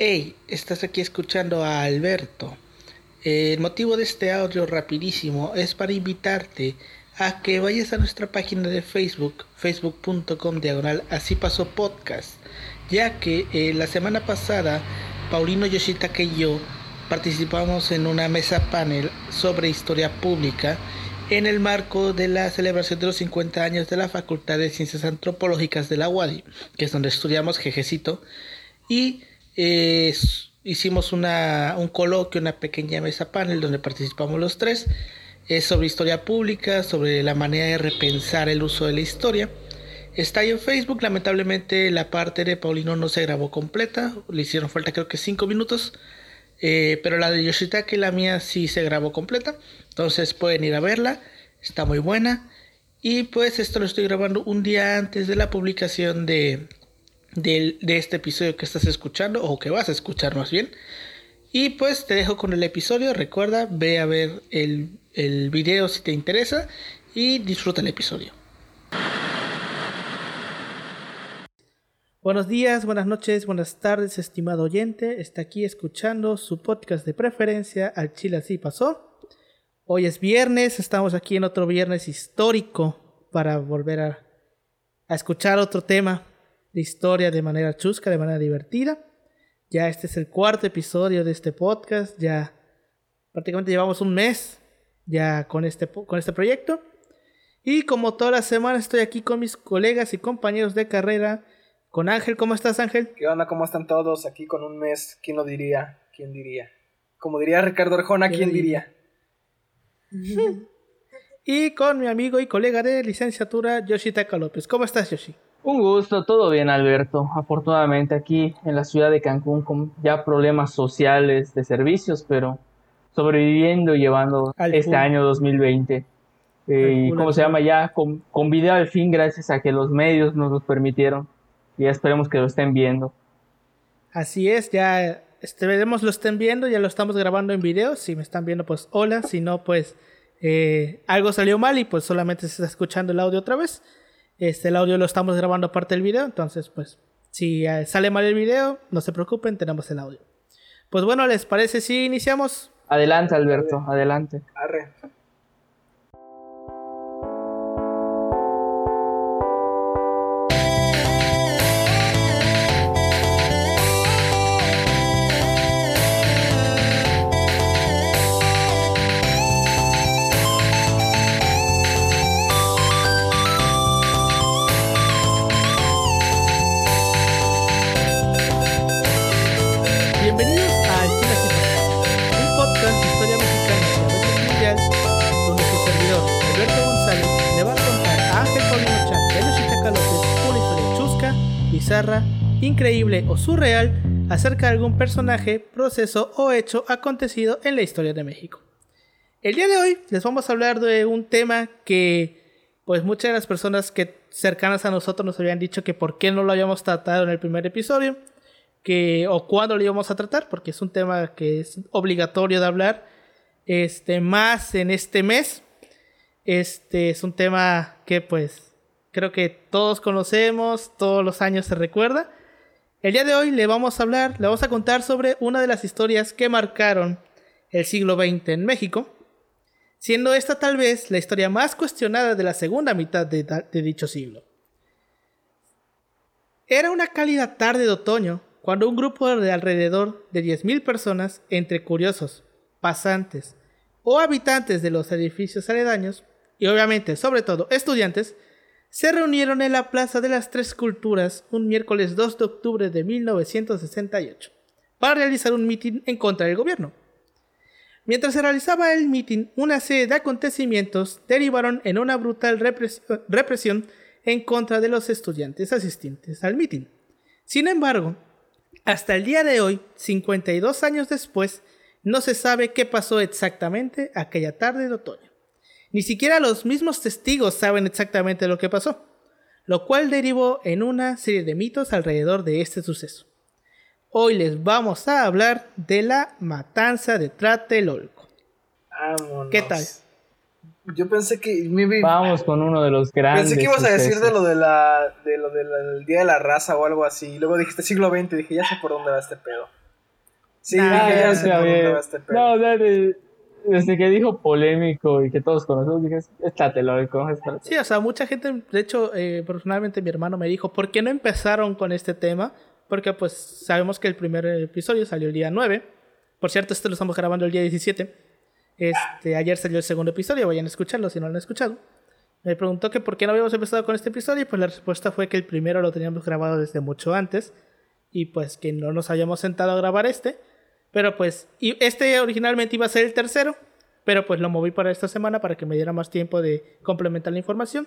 Hey, estás aquí escuchando a Alberto. El motivo de este audio rapidísimo es para invitarte a que vayas a nuestra página de Facebook, facebook.com diagonal así pasó podcast, ya que eh, la semana pasada Paulino Yoshitaka y yo participamos en una mesa panel sobre historia pública en el marco de la celebración de los 50 años de la Facultad de Ciencias Antropológicas de la UADI, que es donde estudiamos Jejecito, y hicimos una, un coloquio, una pequeña mesa panel donde participamos los tres, es sobre historia pública, sobre la manera de repensar el uso de la historia. Está ahí en Facebook, lamentablemente la parte de Paulino no se grabó completa, le hicieron falta creo que 5 minutos, eh, pero la de Yoshitaka y la mía sí se grabó completa, entonces pueden ir a verla, está muy buena. Y pues esto lo estoy grabando un día antes de la publicación de, de, este episodio que estás escuchando o que vas a escuchar más bien. Y pues te dejo con el episodio. Recuerda, ve a ver el, el video si te interesa y disfruta el episodio. Buenos días, buenas noches, buenas tardes, estimado oyente. Está aquí escuchando su podcast de preferencia, Al Chile Así Pasó. Hoy es viernes, estamos aquí en otro viernes histórico para volver a, a escuchar otro tema historia de manera chusca, de manera divertida. Ya este es el cuarto episodio de este podcast, ya prácticamente llevamos un mes ya con este, con este proyecto. Y como toda la semana estoy aquí con mis colegas y compañeros de carrera, con Ángel, ¿cómo estás Ángel? ¿Qué onda? ¿Cómo están todos? Aquí con un mes, ¿quién lo diría? ¿Quién diría? Como diría Ricardo Arjona, ¿quién, diría? y con mi amigo y colega de licenciatura, Yoshitaka López. ¿Cómo estás, Yoshi? Un gusto, todo bien Alberto. Afortunadamente aquí en la ciudad de Cancún con ya problemas sociales de servicios, pero sobreviviendo y llevando este año 2020. Eh, y como se llama ya, con, con, video al fin gracias a que los medios nos lo permitieron. Y ya esperemos que lo estén viendo. Así es, ya esperemos lo estén viendo, ya lo estamos grabando en video. Si me están viendo, pues hola. Si no, pues eh, algo salió mal y pues solamente se está escuchando el audio otra vez. Este, el audio lo estamos grabando aparte del video, entonces pues si eh, sale mal el video, no se preocupen, tenemos el audio. Pues bueno, ¿les parece si iniciamos? Adelante, Alberto, adelante. Arre. Increíble o surreal acerca de algún personaje, proceso o hecho acontecido en la historia de México. El día de hoy les vamos a hablar de un tema que pues muchas de las personas que cercanas a nosotros nos habían dicho que por qué no lo habíamos tratado en el primer episodio, que o cuándo lo íbamos a tratar, porque es un tema que es obligatorio de hablar, este más en este mes. Este es un tema que pues creo que todos conocemos, todos los años se recuerda. El día de hoy le vamos a hablar, le vamos a contar sobre una de las historias que marcaron el siglo XX en México, siendo esta tal vez la historia más cuestionada de la segunda mitad de, dicho siglo. Era una cálida tarde de otoño cuando un grupo de alrededor de 10.000 personas, entre curiosos, pasantes o habitantes de los edificios aledaños, y obviamente sobre todo estudiantes, se reunieron en la Plaza de las Tres Culturas un miércoles 2 de octubre de 1968 para realizar un mitin en contra del gobierno. Mientras se realizaba el mitin, una serie de acontecimientos derivaron en una brutal represión en contra de los estudiantes asistentes al mitin. Sin embargo, hasta el día de hoy, 52 años después, no se sabe qué pasó exactamente aquella tarde de otoño. Ni siquiera los mismos testigos saben exactamente lo que pasó, lo cual derivó en una serie de mitos alrededor de este suceso. Hoy les vamos a hablar de la matanza de Tlatelolco. ¿Qué tal? Yo pensé que vamos con uno de los grandes. Pensé que ibas a decir de lo de la de lo del día de la raza o algo así. Y luego dijiste siglo XX, dije, ya sé por dónde va este pedo. Sí, ya se este No, desde que dijo polémico y que todos conocemos, dije, está telórico. Sí, o sea, mucha gente, de hecho, eh, personalmente mi hermano me dijo, ¿por qué no empezaron con este tema? Porque pues sabemos que el primer episodio salió el día 9. Por cierto, este lo estamos grabando el día 17. Este, ayer salió el segundo episodio, vayan a escucharlo si no lo han escuchado. Me preguntó que por qué no habíamos empezado con este episodio y pues la respuesta fue que el primero lo teníamos grabado desde mucho antes y pues que no nos habíamos sentado a grabar este. Pero pues, este originalmente iba a ser el tercero, pero pues lo moví para esta semana para que me diera más tiempo de complementar la información.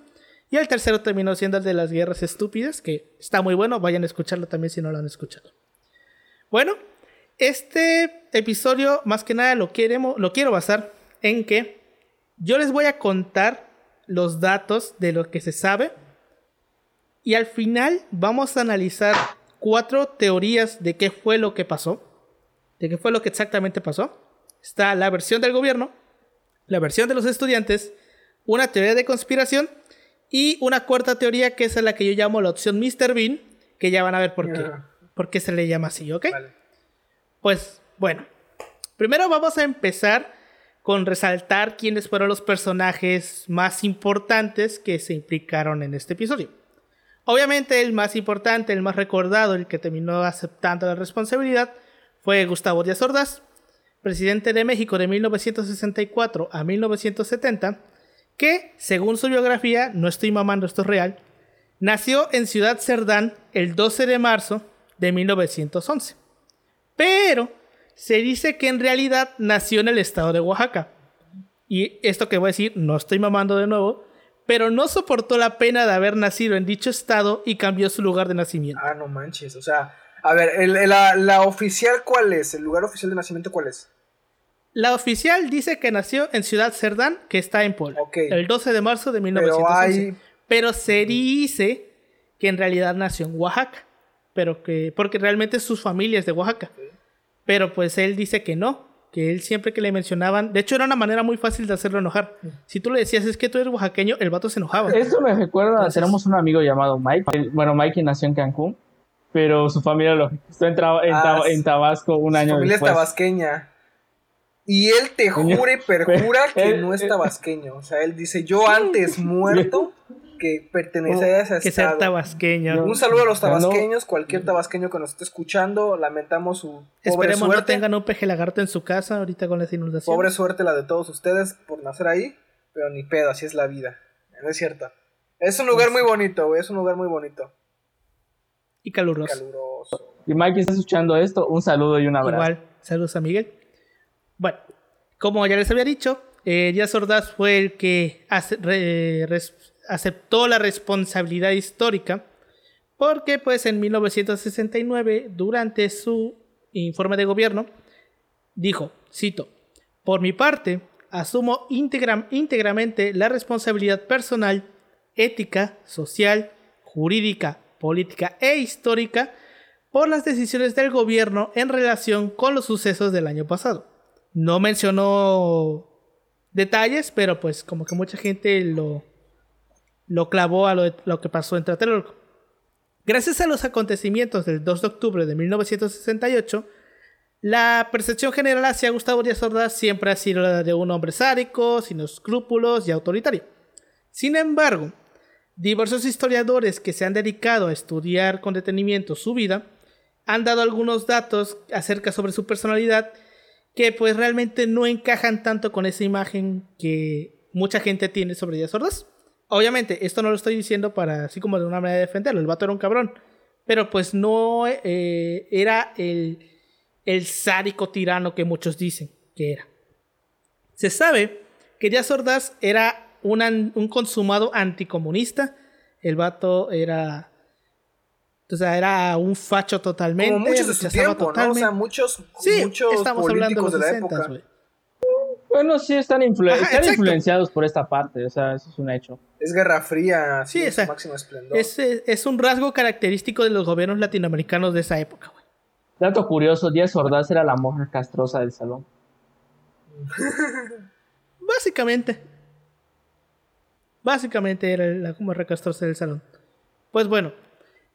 Y el tercero terminó siendo el de las guerras estúpidas, que está muy bueno, vayan a escucharlo también si no lo han escuchado. Bueno, este episodio más que nada lo, queremos, lo quiero basar en que yo les voy a contar los datos de lo que se sabe y al final vamos a analizar cuatro teorías de qué fue lo que pasó, de qué fue lo que exactamente pasó. Está la versión del gobierno, la versión de los estudiantes, una teoría de conspiración y una cuarta teoría que es la que yo llamo la opción Mr. Bean, que ya van a ver por qué, por qué se le llama así, ¿ok? Pues bueno, primero vamos a empezar con resaltar quiénes fueron los personajes más importantes que se implicaron en este episodio. Obviamente el más importante, el más recordado, el que terminó aceptando la responsabilidad, fue Gustavo Díaz Ordaz, presidente de México de 1964 a 1970, que, según su biografía, no estoy mamando, esto es real, nació en Ciudad Cerdán el 12 de marzo de 1911. Pero se dice que en realidad nació en el estado de Oaxaca. Y esto que voy a decir, no estoy mamando de nuevo, pero no soportó la pena de haber nacido en dicho estado y cambió su lugar de nacimiento. Ah, no manches, o sea, a ver, la, la, oficial cuál es? ¿El lugar oficial de nacimiento cuál es? La oficial dice que nació en Ciudad Cerdán, que está en Puebla. El 12 de marzo de 1911. Pero, se dice que en realidad nació en Oaxaca. Pero que. Porque realmente sus familias de Oaxaca. Pero pues él dice que no. Que él siempre que le mencionaban. De hecho, era una manera muy fácil de hacerlo enojar. Si tú le decías, es que tú eres oaxaqueño, el vato se enojaba. Esto me recuerda. tenemos un amigo llamado Mike. Bueno, Mike nació en Cancún. Pero su familia lo en, ah, en, Tabasco un año después. Su familia es tabasqueña. Y él te jura y perjura que no es tabasqueño. O sea, él dice, yo antes muerto que pertenece a ese que ser tabasqueño. Un saludo a los tabasqueños, cualquier tabasqueño que nos esté escuchando, lamentamos su pobre Esperemos no tengan un peje lagarto en su casa ahorita con la inundación. Pobre suerte la de todos ustedes por nacer ahí, pero ni pedo, así es la vida. No es cierto. Es un lugar muy bonito, güey, es un lugar muy bonito. Y caluroso. caluroso. Y Mike está escuchando esto, un saludo y un abrazo. Igual, saludos a Miguel. Bueno, como ya les había dicho, eh, Díaz Ordaz fue el que aceptó la responsabilidad histórica porque pues en 1969, durante su informe de gobierno, dijo, cito, por mi parte, asumo íntegramente la responsabilidad personal, ética, social, jurídica, política e histórica por las decisiones del gobierno en relación con los sucesos del año pasado. No mencionó detalles, pero pues como que mucha gente lo, lo clavó a lo, que pasó en Tlatelolco. Gracias a los acontecimientos del 2 de octubre de 1968, la percepción general hacia Gustavo Díaz Ordaz siempre ha sido la de un hombre sádico, sin escrúpulos y autoritario. Sin embargo, diversos historiadores que se han dedicado a estudiar con detenimiento su vida han dado algunos datos acerca sobre su personalidad que pues realmente no encajan tanto con esa imagen que mucha gente tiene sobre Díaz Ordaz. Obviamente, esto no lo estoy diciendo para así como de una manera de defenderlo, el vato era un cabrón, pero pues no eh, era el, el sádico tirano que muchos dicen que era. Se sabe que Díaz Ordaz era un consumado anticomunista, el vato era o sea, era un facho totalmente. Como muchos de su tiempo, ¿no? O sea, muchos, sí, muchos estamos hablando de, la 60, época. Bueno, sí, están, influenciados por esta parte, o sea, eso es un hecho. Es Guerra Fría, sí, es máximo esplendor. Es, es, un rasgo característico de los gobiernos latinoamericanos de esa época, güey. Dato curioso, Díaz Ordaz era la mujer castrosa del salón. Básicamente. Básicamente era la mujer castrosa del salón. Pues bueno,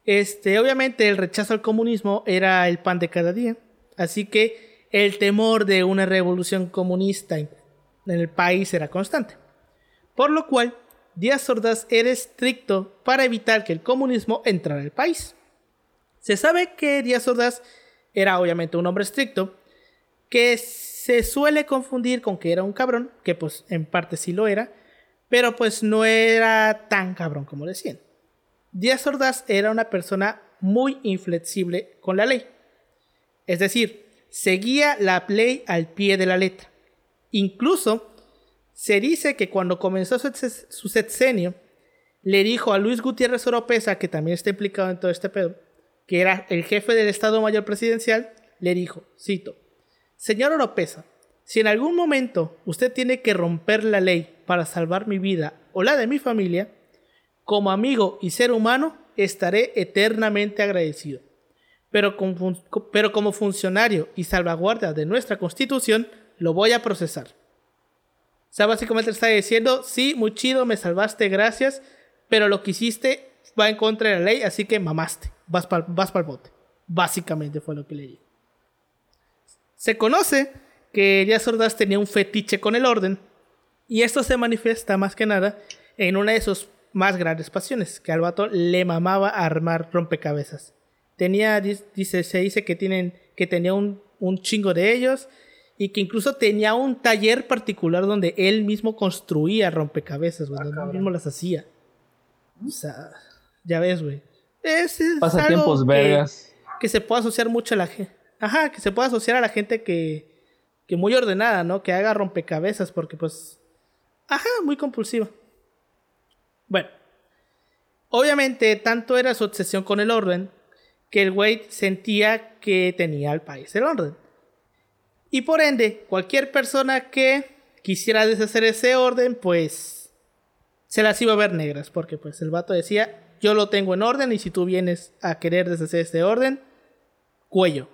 este, obviamente el rechazo al comunismo era el pan de cada día. así que el temor de una revolución comunista en el país era constante. Por lo cual, Díaz Ordaz era estricto para evitar que el comunismo entrara al país. Se sabe que Díaz Ordaz era obviamente un hombre estricto, que se suele confundir con que era un cabrón, que pues en parte sí lo era, pero pues no era tan cabrón como decían. Díaz Ordaz era una persona muy inflexible con la ley. Es decir, seguía la ley al pie de la letra. Incluso se dice que cuando comenzó su sexenio, le dijo a Luis Gutiérrez Oropesa, que también está implicado en todo este pedo, que era el jefe del Estado Mayor Presidencial, le dijo, cito, Señor Oropesa, si en algún momento usted tiene que romper la ley para salvar mi vida o la de mi familia, como amigo y ser humano estaré eternamente agradecido. Pero, como funcionario y salvaguardia de nuestra constitución, lo voy a procesar. O sea, básicamente está diciendo, sí, muy chido, me salvaste, gracias, pero lo que hiciste va en contra de la ley, así que mamaste, vas para el bote. Básicamente fue lo que le dije. Se conoce que Díaz Ordaz tenía un fetiche con el orden, y esto se manifiesta más que nada en una de sus más grandes pasiones, que al vato le mamaba armar rompecabezas. Tenía, dice, se dice que, tienen, que tenía un, un chingo de ellos y que incluso tenía un taller particular donde él mismo construía rompecabezas, güey, donde él mismo las hacía. O sea, ya ves, güey. Es, Pasatiempos vergas. Que, se puede asociar mucho a la gente. Ajá, que se puede asociar a la gente que, que muy ordenada, ¿no? Que haga rompecabezas, porque pues. Ajá, muy compulsiva. Bueno, obviamente tanto era su obsesión con el orden que el güey sentía que tenía al país el orden. Y por ende, cualquier persona que quisiera deshacer ese orden, pues se las iba a ver negras, porque pues el vato decía, yo lo tengo en orden y si tú vienes a querer deshacer este orden, cuello.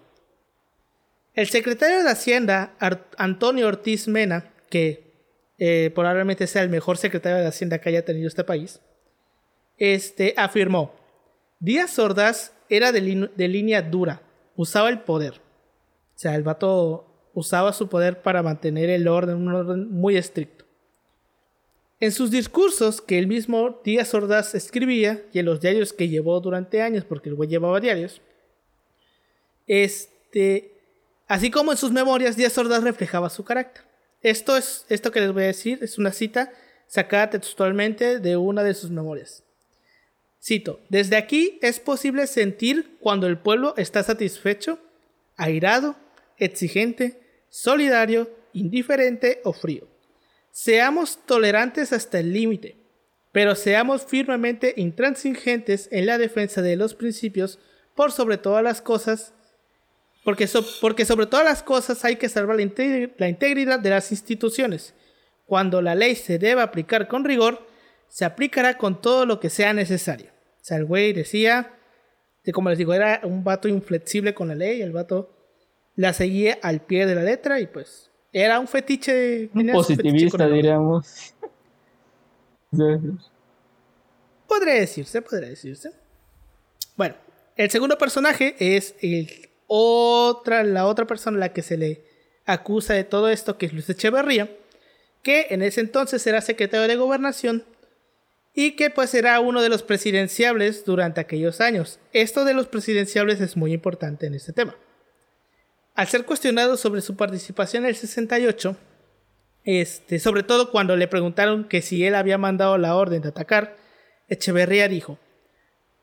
El secretario de Hacienda, Antonio Ortiz Mena, que eh, probablemente sea el mejor secretario de Hacienda que haya tenido este país, este, afirmó, Díaz Ordaz era de, línea dura, usaba el poder. O sea, el vato usaba su poder para mantener el orden, un orden muy estricto. En sus discursos que el mismo Díaz Ordaz escribía y en los diarios que llevó durante años, porque el güey llevaba diarios, este, así como en sus memorias, Díaz Ordaz reflejaba su carácter. Esto es esto que les voy a decir es una cita sacada textualmente de una de sus memorias. Cito, desde aquí es posible sentir cuando el pueblo está satisfecho, airado, exigente, solidario, indiferente o frío. Seamos tolerantes hasta el límite, pero seamos firmemente intransigentes en la defensa de los principios por sobre todas las cosas porque, porque sobre todas las cosas hay que salvar la, la integridad de las instituciones. Cuando la ley se deba aplicar con rigor, se aplicará con todo lo que sea necesario. O sea, el güey decía, de como les digo, era un vato inflexible con la ley, el vato la seguía al pie de la letra y pues era un fetiche. Un positivista, diríamos. podría decirse, podría decirse. Bueno, el segundo personaje es el otra, la otra persona la que se le acusa de todo esto, que es Luis Echeverría, que en ese entonces era secretario de gobernación y que pues era uno de los presidenciables durante aquellos años. Esto de los presidenciables es muy importante en este tema. Al ser cuestionado sobre su participación en el 68, este, sobre todo cuando le preguntaron que si él había mandado la orden de atacar, Echeverría dijo,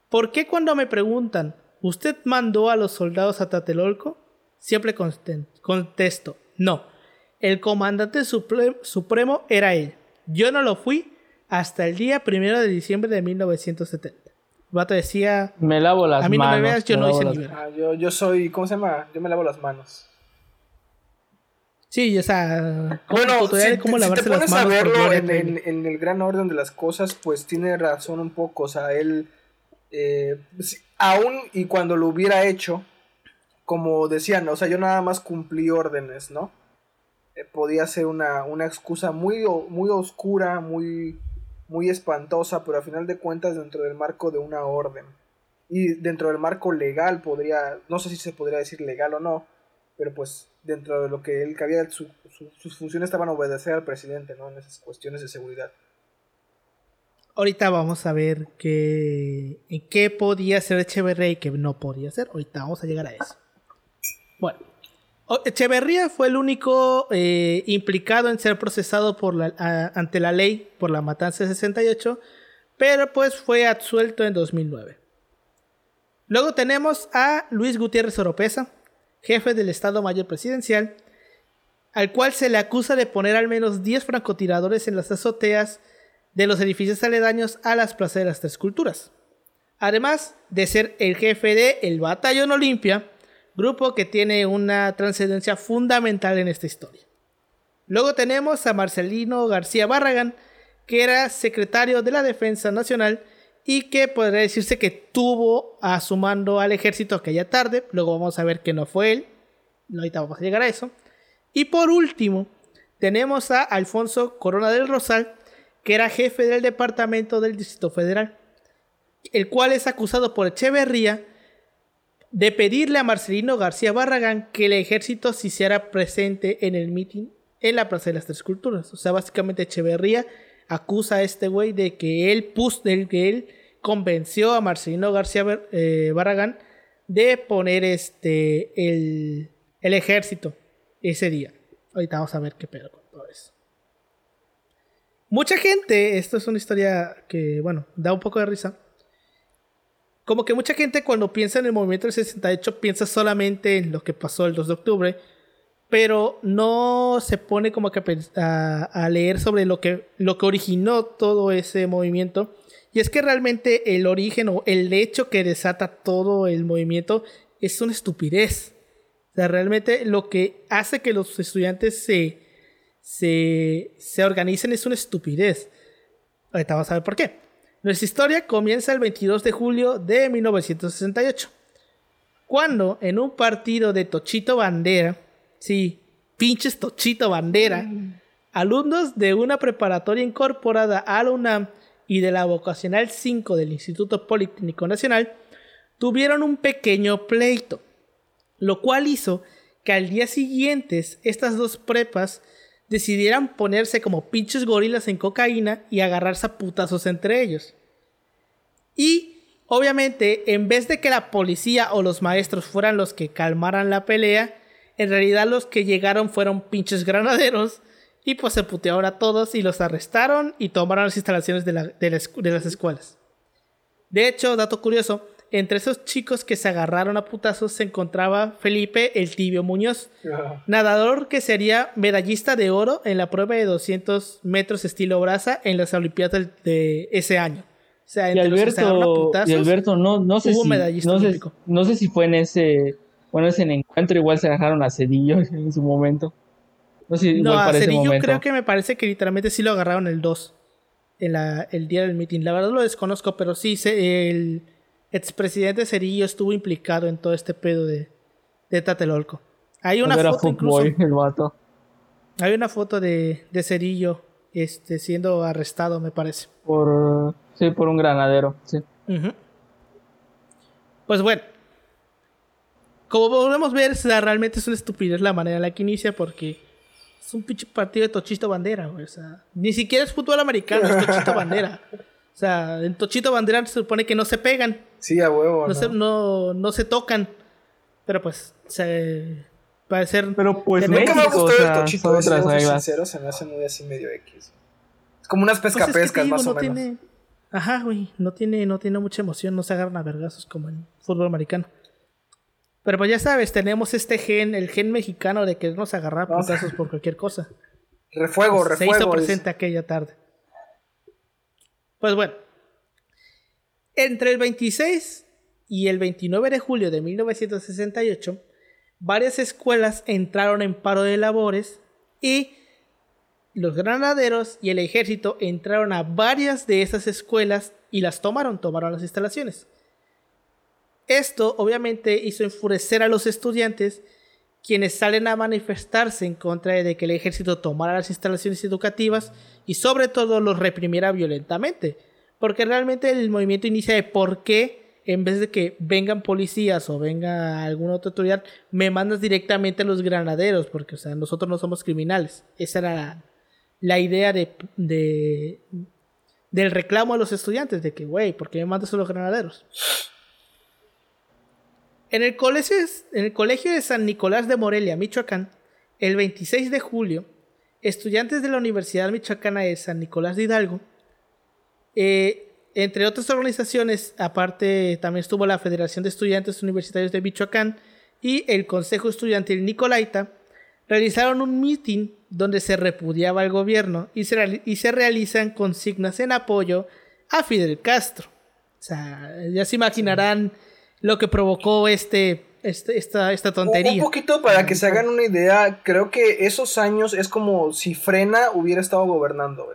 ¿por qué cuando me preguntan ¿Usted mandó a los soldados a Tatelolco? Siempre contesto, no. El comandante supremo era él. Yo no lo fui hasta el día primero de diciembre de 1970. Vato decía. Me lavo las manos. A mí no me veas, yo no hice ni ah, yo, yo soy. ¿Cómo se llama? Yo me lavo las manos. Sí, o sea. bueno, si, ¿cómo si te pones a verlo en, en, el gran orden de las cosas, pues tiene razón un poco. O sea, él eh, aún y cuando lo hubiera hecho, como decían, o sea, yo nada más cumplí órdenes, ¿no? Eh, podía ser una, una excusa muy, muy oscura, muy, muy espantosa, pero a final de cuentas dentro del marco de una orden. Y dentro del marco legal podría, no sé si se podría decir legal o no, pero pues dentro de lo que él cabía, sus funciones estaban obedecer al presidente, ¿no? En esas cuestiones de seguridad. Ahorita vamos a ver qué, qué podía hacer Echeverría y qué no podía hacer. Ahorita vamos a llegar a eso. Bueno, Echeverría fue el único eh, implicado en ser procesado por la, ante la ley por la matanza de 68, pero pues fue absuelto en 2009. Luego tenemos a Luis Gutiérrez Oropesa, jefe del Estado Mayor Presidencial, al cual se le acusa de poner al menos 10 francotiradores en las azoteas de los edificios aledaños a las plazas de las tres culturas. Además de ser el jefe de el Batallón Olimpia, grupo que tiene una trascendencia fundamental en esta historia. Luego tenemos a Marcelino García Barragán, que era secretario de la Defensa Nacional y que podría decirse que tuvo a su al ejército aquella tarde. Luego vamos a ver que no fue él. Ahorita vamos a llegar a eso. Y por último, tenemos a Alfonso Corona del Rosal, que era jefe del departamento del Distrito Federal, el cual es acusado por Echeverría de pedirle a Marcelino García Barragán que el ejército se hiciera presente en el mitin en la Plaza de las Tres Culturas. O sea, básicamente Echeverría acusa a este güey de que él puso, de que él convenció a Marcelino García eh, Barragán de poner este el, el, ejército ese día. Ahorita vamos a ver qué pedo con todo eso. Mucha gente, esto es una historia que, bueno, da un poco de risa como que mucha gente cuando piensa en el movimiento del 68 piensa solamente en lo que pasó el 2 de octubre, pero no se pone como que a, leer sobre lo que, lo que originó todo ese movimiento. Y es que realmente el origen o el hecho que desata todo el movimiento es una estupidez. O sea, realmente lo que hace que los estudiantes se, se, se organicen es una estupidez. Ahorita vamos a ver por qué. Nuestra historia comienza el 22 de julio de 1968, cuando en un partido de Tochito Bandera, sí, pinches Tochito Bandera, mm. alumnos de una preparatoria incorporada a la UNAM y de la vocacional 5 del Instituto Politécnico Nacional tuvieron un pequeño pleito, lo cual hizo que al día siguiente estas dos prepas decidieran ponerse como pinches gorilas en cocaína y agarrarse a putazos entre ellos. Y obviamente, en vez de que la policía o los maestros fueran los que calmaran la pelea, en realidad los que llegaron fueron pinches granaderos y pues se putearon a todos y los arrestaron y tomaron las instalaciones de, las escuelas. De hecho, dato curioso, entre esos chicos que se agarraron a putazos se encontraba Felipe el Tibio Muñoz, nadador que sería medallista de oro en la prueba de 200 metros estilo brasa en las Olimpiadas de ese año. O sea, y Alberto, y Alberto no, no sé si no sé, no sé, si fue en ese bueno ese encuentro igual se agarraron a Cedillo en su momento. No sé si no, a Cedillo creo que me parece que literalmente sí lo agarraron el 2 en la, el día del meeting. La verdad lo desconozco, pero sí el expresidente Cerillo estuvo implicado en todo este pedo de, de Tatelolco. Hay una foto incluso. El vato. Hay una foto de, de Cerillo este, siendo arrestado, me parece. Por, sí, por un granadero, sí. Pues bueno. Como podemos ver, realmente es una estupidez la manera en la que inicia porque es un pinche partido de Tochito Bandera, O sea, ni siquiera es fútbol americano, es Tochito Bandera. O sea, en Tochito Bandera se supone que no se pegan. Sí, a huevo. No, Se, no, no se tocan. Pero pues se, ser Pero pues México, me gustó o sea, el tochito ese, sincero, se me hace muy así medio X. Es como unas pues pescapescas más o menos. Ajá, güey, no tiene, no tiene mucha emoción, no se agarran a vergazos como en fútbol americano. Pero pues ya sabes, tenemos este gen, el gen mexicano de querernos agarrar a putazos por cualquier cosa. Refuego, refuego. Se hizo presente aquella tarde. Pues bueno. Entre el 26 y el 29 de julio de 1968 varias escuelas entraron en paro de labores y los granaderos y el ejército entraron a varias de esas escuelas y las tomaron, tomaron las instalaciones. Esto obviamente hizo enfurecer a los estudiantes quienes salen a manifestarse en contra de que el ejército tomara las instalaciones educativas y sobre todo los reprimiera violentamente. Porque realmente el movimiento inicia de por qué en vez de que vengan policías o venga alguna otra autoridad, me mandas directamente a los granaderos, porque, o sea, nosotros no somos criminales. Esa era la, idea de, de, del reclamo a los estudiantes, de que, güey, ¿por qué me mandas a los granaderos? En el, colegio, en el colegio de San Nicolás de Morelia, Michoacán, el 26 de julio, estudiantes de la Universidad Michoacana de San Nicolás de Hidalgo, eh, entre otras organizaciones, aparte también estuvo la Federación de Estudiantes Universitarios de Michoacán y el Consejo Estudiantil Nicolaita, realizaron un meeting donde se repudiaba al gobierno y se, y se realizan consignas en apoyo a Fidel Castro. O sea, ya se imaginarán lo que provocó este, este esta, esta tontería. Un poquito para que se hagan una idea, creo que esos años es como si Frena hubiera estado gobernando,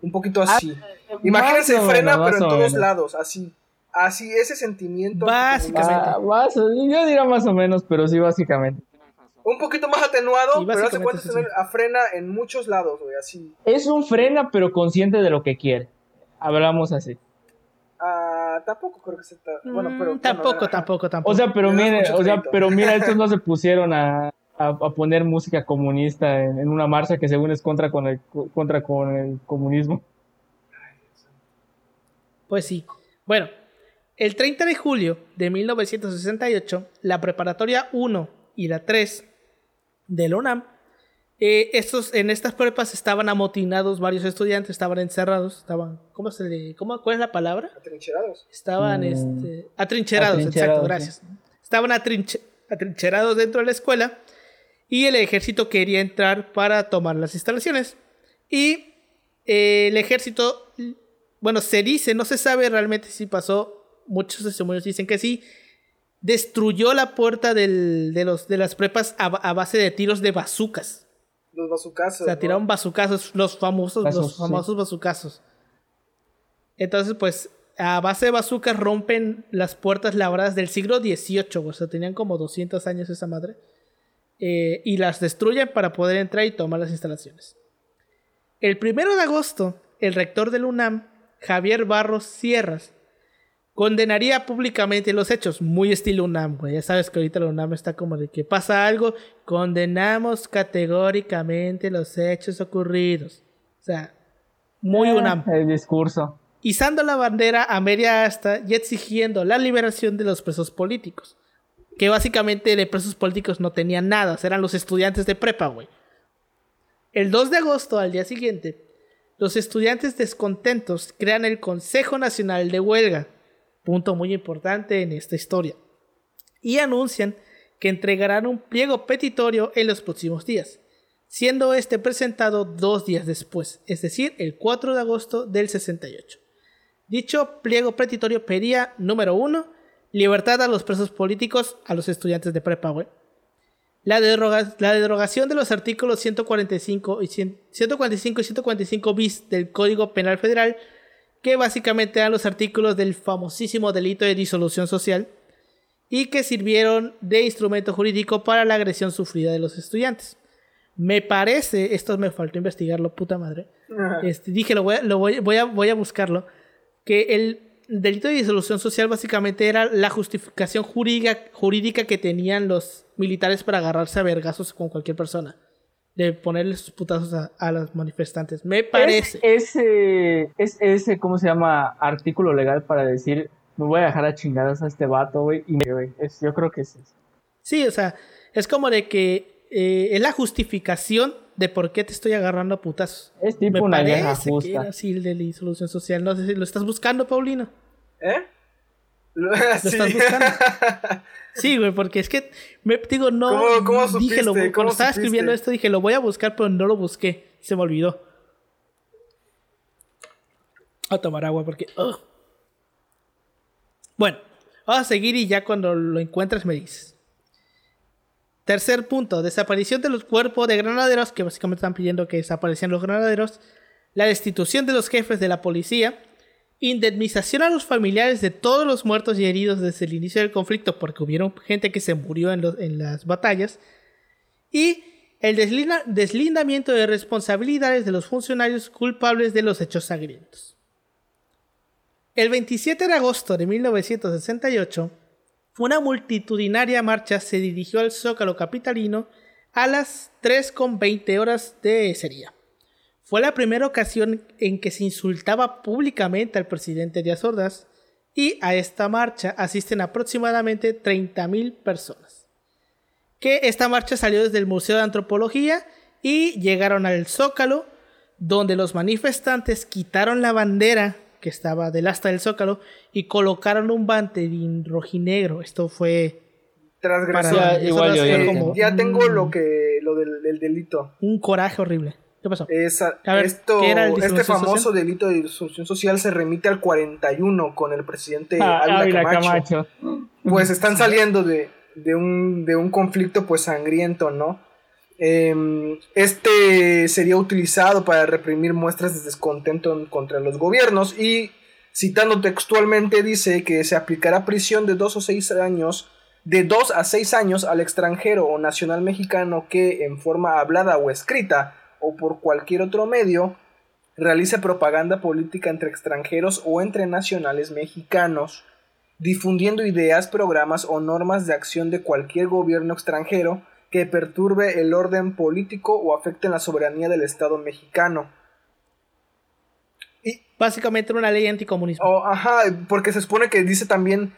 Un poquito ah, así. Imagínense Frena, pero en todos lados, así. Así, ese sentimiento. Básicamente. Ah, yo diría más o menos, pero sí, básicamente. Un poquito más atenuado, pero se puede tener a Frena en muchos lados, güey, así. Es un Frena, pero consciente de lo que quiere. Hablamos así. Ah, tampoco creo que se está. Bueno, mm, pero. tampoco, tampoco, tampoco. O sea, pero mira, o sea, pero mira, estos no se pusieron a, a, poner música comunista en, una marcha que según es contra con el, contra con el comunismo. Pues sí. Bueno, el 30 de julio de 1968, la preparatoria 1 y la 3 de la UNAM eh, estos, en estas prepas estaban amotinados varios estudiantes, estaban encerrados, estaban, ¿cómo se le, cómo, cuál es la palabra? Atrincherados. Estaban, mm. este, atrincherados, exacto, gracias. Estaban atrincherados dentro de la escuela y el ejército quería entrar para tomar las instalaciones. Y eh, el ejército, bueno, se dice, no se sabe realmente si pasó, muchos testimonios dicen que sí, destruyó la puerta del, de, los, de las prepas a, a base de tiros de bazucas. Los bazucazos. O sea, tiraron bazucazos, los famosos, los famosos bazucazos. Entonces, pues, a base de bazucas rompen las puertas labradas del siglo XVIII. O sea, tenían como 200 años esa madre. Eh, y las destruyen para poder entrar y tomar las instalaciones. El primero de agosto, el rector del UNAM, Javier Barros Sierras, condenaría públicamente los hechos, muy estilo UNAM, güey. Ya sabes que ahorita la UNAM está como de que pasa algo, condenamos categóricamente los hechos ocurridos. O sea, muy ah, UNAM. El discurso. Izando la bandera a media asta y exigiendo la liberación de los presos políticos. Que básicamente de presos políticos no tenían nada, eran los estudiantes de prepa, güey. El 2 de agosto, al día siguiente, los estudiantes descontentos crean el Consejo Nacional de Huelga, punto muy importante en esta historia, y anuncian que entregarán un pliego petitorio en los próximos días, siendo este presentado dos días después, es decir, el 4 de agosto del 68. Dicho pliego petitorio pedía, número uno, libertad a los presos políticos, a los estudiantes de prepa, La, la, derogación de los artículos 145 y 145 y 145 bis del Código Penal Federal que básicamente eran los artículos del famosísimo delito de disolución social y que sirvieron de instrumento jurídico para la agresión sufrida de los estudiantes. Me parece, esto me faltó investigarlo, puta madre. Este, dije, lo, voy, lo voy, voy, a, voy a buscarlo. Que el delito de disolución social básicamente era la justificación jurídica, jurídica que tenían los militares para agarrarse a vergazos con cualquier persona de ponerle sus putazos a, los manifestantes. Me parece. Es ese, es ese, ¿cómo se llama? Artículo legal para decir, me voy a dejar a chingadas a este vato, güey. Y yo creo que es eso. Sí, o sea, es como de que eh, es la justificación de por qué te estoy agarrando a putazos. Es tipo me una guerra justa. Que era así el de la solución social. No sé si lo estás buscando, Paulino. ¿Eh? ¿Lo, estás buscando? Sí, güey, porque es que, me digo, no. ¿Cómo, cómo supiste? Dije, lo, cuando estaba escribiendo esto, dije, lo voy a buscar, pero no lo busqué. Se me olvidó. A tomar agua porque. Bueno, vamos a seguir y ya cuando lo encuentres me dices. Tercer punto: desaparición de los cuerpos de granaderos, que básicamente están pidiendo que desaparecieran los granaderos. La destitución de los jefes de la policía indemnización a los familiares de todos los muertos y heridos desde el inicio del conflicto, porque hubieron gente que se murió en, las batallas, y el deslindamiento de responsabilidades de los funcionarios culpables de los hechos sangrientos. El 27 de agosto de 1968, una multitudinaria marcha se dirigió al Zócalo Capitalino a las 3.20 horas de ese día. Fue la primera ocasión en que se insultaba públicamente al presidente Díaz Ordaz y a esta marcha asisten aproximadamente 30.000 personas. Que esta marcha salió desde el Museo de Antropología y llegaron al Zócalo, donde los manifestantes quitaron la bandera que estaba del asta del Zócalo y colocaron un banderín rojinegro. Esto fue transgresión. Igual ya tengo lo que lo del, delito. Un coraje horrible. ¿Qué pasó? esto, este famoso delito de disolución social se remite al 41 con el presidente ah, Ávila Camacho. Pues están saliendo de, de, un, de un conflicto pues sangriento, ¿no? Em, este sería utilizado para reprimir muestras de descontento contra los gobiernos y citando textualmente dice que se aplicará prisión de dos o seis años de dos a seis años al extranjero o nacional mexicano que en forma hablada o escrita o por cualquier otro medio realice propaganda política entre extranjeros o entre nacionales mexicanos, difundiendo ideas, programas o normas de acción de cualquier gobierno extranjero que perturbe el orden político o afecte la soberanía del Estado mexicano. Y, Básicamente una ley anticomunista. Oh, ajá, porque se supone que dice también,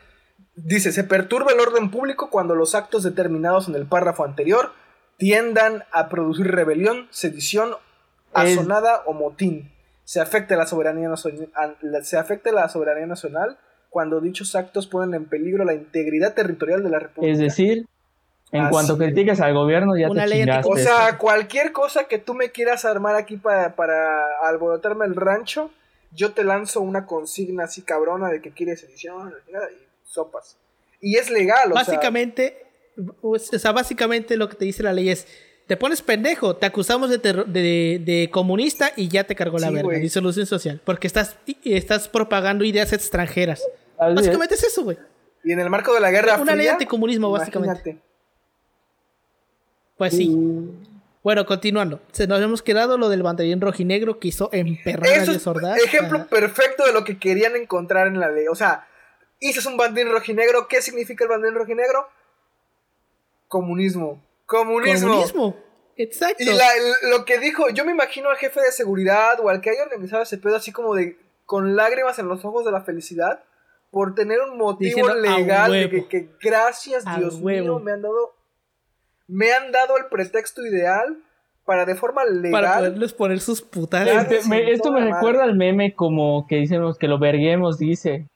dice, se perturba el orden público cuando los actos determinados en el párrafo anterior tiendan a producir rebelión, sedición, asonada o motín. Se afecta la soberanía nacional, se afecta la soberanía nacional cuando dichos actos ponen en peligro la integridad territorial de la República. Es decir, en cuanto critiques al gobierno, ya te chingaste. O sea, cualquier cosa que tú me quieras armar aquí para, para alborotarme el rancho, yo te lanzo una consigna así cabrona de que quieres edición y sopas. Y es legal, o Básicamente, o sea, básicamente lo que te dice la ley es, te pones pendejo, te acusamos de, de, comunista y ya te cargó la verga, disolución social, porque estás, estás propagando ideas extranjeras. básicamente es eso, güey. Y en el marco de la guerra Una ley anticomunismo, básicamente. Pues sí. Bueno, continuando. Se nos hemos quedado lo del banderín rojinegro que hizo emperrar a Sordaz. Ejemplo perfecto de lo que querían encontrar en la ley. O sea, hice un banderín rojinegro. ¿Qué significa el banderín rojinegro? Comunismo. Comunismo. Comunismo. Exacto. Y lo que dijo, yo me imagino al jefe de seguridad o al que haya organizado ese pedo así como de con lágrimas en los ojos de la felicidad por tener un motivo legal de que, gracias Dios mío me han dado me han dado el pretexto ideal para de forma legal. Para poderles poner sus putas. esto me recuerda al meme como que dicen que lo verguemos, dice.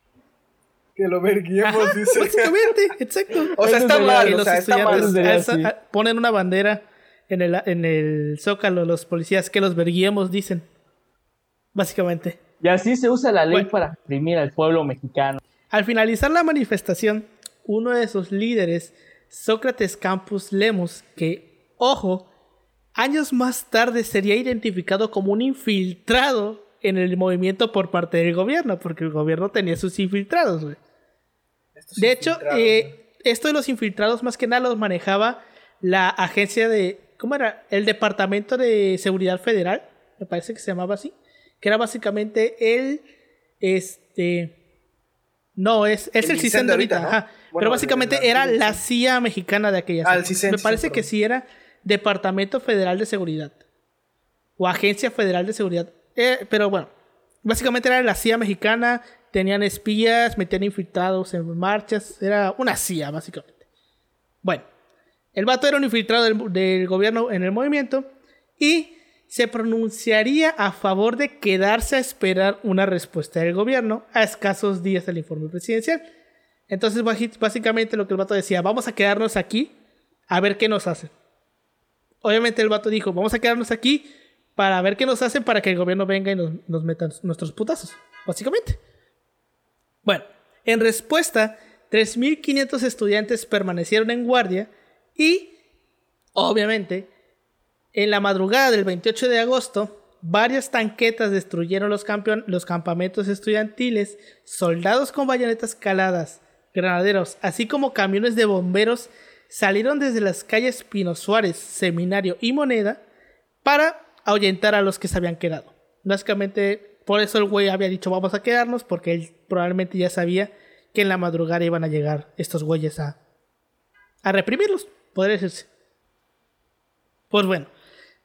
Que lo verguemos, dice. Básicamente, exacto. O sea, está mal. O sea, está mal. ponen una bandera en el, en el zócalo los policías que los verguemos, dicen. Básicamente. Y así se usa la ley para reprimir al pueblo mexicano. Al finalizar la manifestación, uno de sus líderes Sócrates Campus Lemus, que, ojo, años más tarde sería identificado como un infiltrado en el movimiento por parte del gobierno, porque el gobierno tenía sus infiltrados, De hecho, eh, esto de los infiltrados más que nada los manejaba la agencia de, ¿cómo era? El Departamento de Seguridad Federal, me parece que se llamaba así, que era básicamente el, este, no, es, es el, CISEN de ahorita, pero básicamente era la CIA mexicana de aquella. Ah, Me parece que sí era Departamento Federal de Seguridad. O Agencia Federal de Seguridad. Eh, pero bueno, básicamente era la CIA mexicana. Tenían espías, metían infiltrados en marchas. Era una CIA, básicamente. Bueno, el vato era un infiltrado del, gobierno en el movimiento. Y se pronunciaría a favor de quedarse a esperar una respuesta del gobierno a escasos días del informe presidencial. Entonces, básicamente lo que el vato decía, vamos a quedarnos aquí a ver qué nos hacen. Obviamente el vato dijo, vamos a quedarnos aquí para ver qué nos hacen para que el gobierno venga y nos, nos meta nuestros putazos, básicamente. Bueno, en respuesta, 3.500 estudiantes permanecieron en guardia y, obviamente, en la madrugada del 28 de agosto, varias tanquetas destruyeron los, los campamentos estudiantiles, soldados con bayonetas caladas, granaderos, así como camiones de bomberos salieron desde las calles Pino Suárez, Seminario y Moneda para ahuyentar a los que se habían quedado. Básicamente por eso el güey había dicho vamos a quedarnos, porque él probablemente ya sabía que en la madrugada iban a llegar estos güeyes a, a reprimirlos, podría decirse. Pues bueno,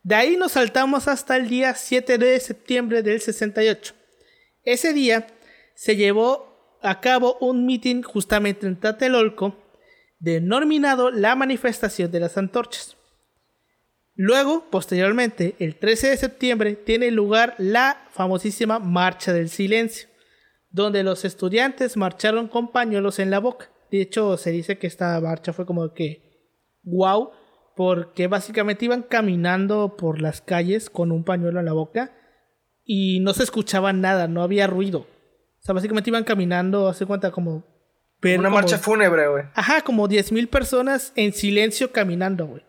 de ahí nos saltamos hasta el día 7 de septiembre del 68. Ese día se llevó a cabo un mitin justamente en Tlatelolco denominado la manifestación de las antorchas. Luego, posteriormente, el 13 de septiembre, tiene lugar la famosísima Marcha del Silencio, donde los estudiantes marcharon con pañuelos en la boca. De hecho, se dice que esta marcha fue como que wow, porque básicamente iban caminando por las calles con un pañuelo en la boca y no se escuchaba nada, no había ruido. O sea, básicamente iban caminando, hace cuenta como... Una marcha fúnebre, güey. Ajá, como 10.000 personas en silencio caminando, güey.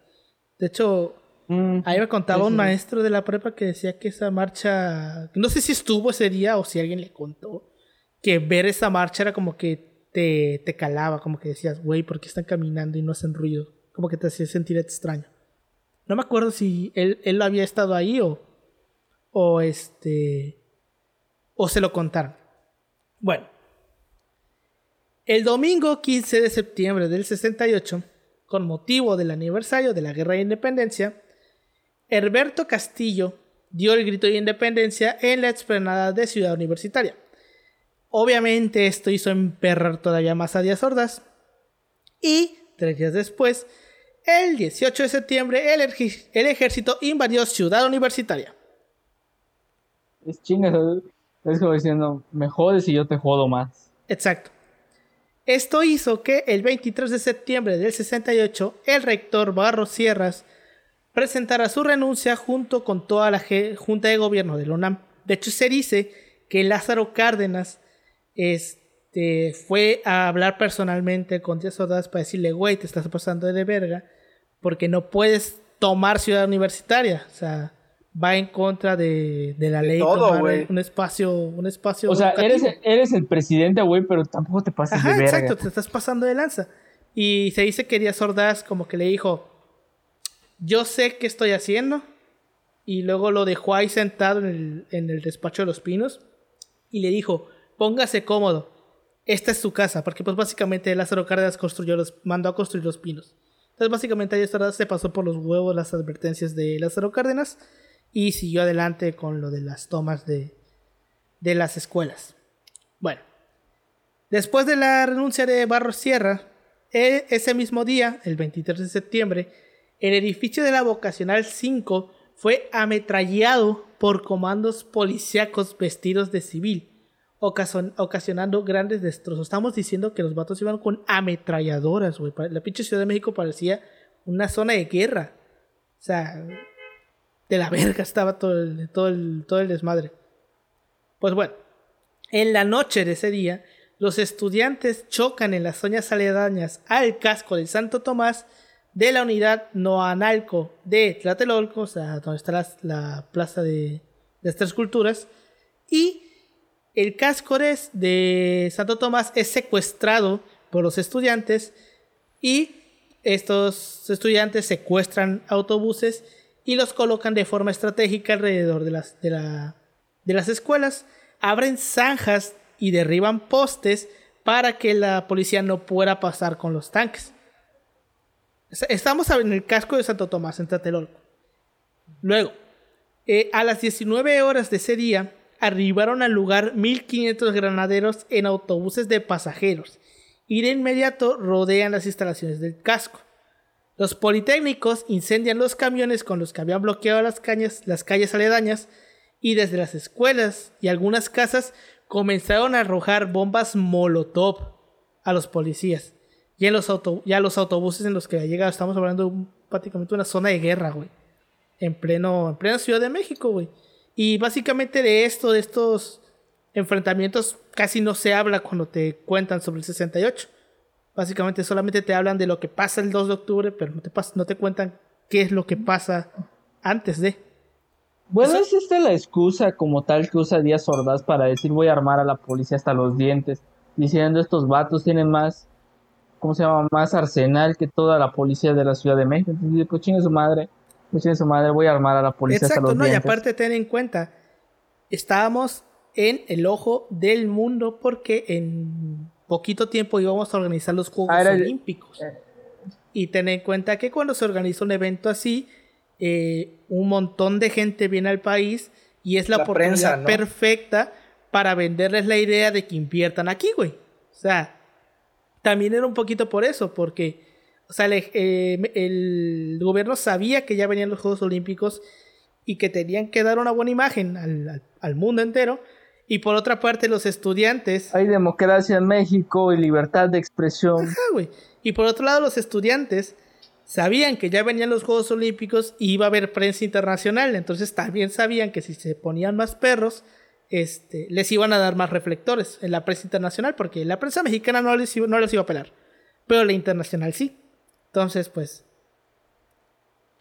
De hecho, mm, ahí me contaba un maestro de la prepa que decía que esa marcha, no sé si estuvo ese día o si alguien le contó, que ver esa marcha era como que te, te calaba, como que decías, güey, ¿por qué están caminando y no hacen ruido? Como que te hacía sentir extraño. No me acuerdo si él, él había estado ahí o, o este, o se lo contaron. Bueno, el domingo 15 de septiembre del 68, con motivo del aniversario de la Guerra de Independencia, Herberto Castillo dio el grito de independencia en la explanada de Ciudad Universitaria. Obviamente esto hizo emperrar todavía más a Díaz Ordaz y tres días después el 18 de septiembre, el, ejército invadió Ciudad Universitaria. Es chingas, es como diciendo, me jodes y yo te jodo más. Exacto. Esto hizo que el 23 de septiembre del 68, el rector Barros Sierras presentara su renuncia junto con toda la Junta de Gobierno de la UNAM. De hecho, se dice que Lázaro Cárdenas es, este, fue a hablar personalmente con Díaz Ordaz para decirle, güey, te estás pasando de verga, porque no puedes tomar ciudad universitaria. O sea, va en contra de, la ley todo, un espacio, un espacio. O sea, eres, eres, el presidente, güey, pero tampoco te pases de verga. Exacto, te estás pasando de lanza. Y se dice que Díaz Ordaz como que le dijo, yo sé qué estoy haciendo. Y luego lo dejó ahí sentado en el, en el despacho de los pinos. Y le dijo, póngase cómodo esta es su casa, porque pues básicamente Lázaro Cárdenas construyó los, mandó a construir los pinos. Entonces básicamente ahí se pasó por los huevos las advertencias de Lázaro Cárdenas y siguió adelante con lo de las tomas de, de las escuelas. Bueno, después de la renuncia de Barros Sierra, e, ese mismo día, el 23 de septiembre, el edificio de la Vocacional 5 fue ametrallado por comandos policíacos vestidos de civil ocasionando grandes destrozos. Estamos diciendo que los vatos iban con ametralladoras, güey. La pinche Ciudad de México parecía una zona de guerra. O sea, de la verga estaba todo el, todo el, todo el desmadre. Pues bueno, en la noche de ese día, los estudiantes chocan en las zonas aledañas al casco de Santo Tomás de la unidad Noanalco de Tlatelolco, o sea, donde está la, la plaza de, de estas culturas, y el Cáscores de Santo Tomás es secuestrado por los estudiantes y estos estudiantes secuestran autobuses y los colocan de forma estratégica alrededor de las, de, de las escuelas, abren zanjas y derriban postes para que la policía no pueda pasar con los tanques. Estamos en el casco de Santo Tomás, en Tlatelolco. Luego, eh, a las 19 horas de ese día, arribaron al lugar 1500 granaderos en autobuses de pasajeros y de inmediato rodean las instalaciones del casco. Los politécnicos incendian los camiones con los que habían bloqueado las, las calles aledañas y desde las escuelas y algunas casas comenzaron a arrojar bombas molotov a los policías y, los a los autobuses en los que ha llegado. Estamos hablando de prácticamente una zona de guerra, güey. En pleno, en plena Ciudad de México, güey. Y básicamente de esto, de estos enfrentamientos, casi no se habla cuando te cuentan sobre el 68. Básicamente solamente te hablan de lo que pasa el 2 de octubre, pero no te, no te cuentan qué es lo que pasa antes de. Bueno, es esta la excusa como tal que usa Díaz Ordaz para decir voy a armar a la policía hasta los dientes, diciendo estos vatos tienen más, ¿cómo se llama? Más arsenal que toda la policía de la Ciudad de México. Entonces, pues chingue su madre, su madre, voy a armar a la policía. Exacto, no, y aparte ten en cuenta, estábamos en el ojo del mundo porque en poquito tiempo íbamos a organizar los Juegos ah, Olímpicos. Eh. Y ten en cuenta que cuando se organiza un evento así, eh, un montón de gente viene al país y es la, oportunidad perfecta para venderles la idea de que inviertan aquí, güey. O sea, también era un poquito por eso, porque, o sea, eh, el gobierno sabía que ya venían los Juegos Olímpicos y que tenían que dar una buena imagen al, mundo entero. Y por otra parte, los estudiantes. Hay democracia en México y libertad de expresión. Ajá, güey. Y por otro lado, los estudiantes sabían que ya venían los Juegos Olímpicos y iba a haber prensa internacional. Entonces también sabían que si se ponían más perros, este, les iban a dar más reflectores en la prensa internacional, porque la prensa mexicana no les, iba a pelar. Pero la internacional sí. Entonces, pues.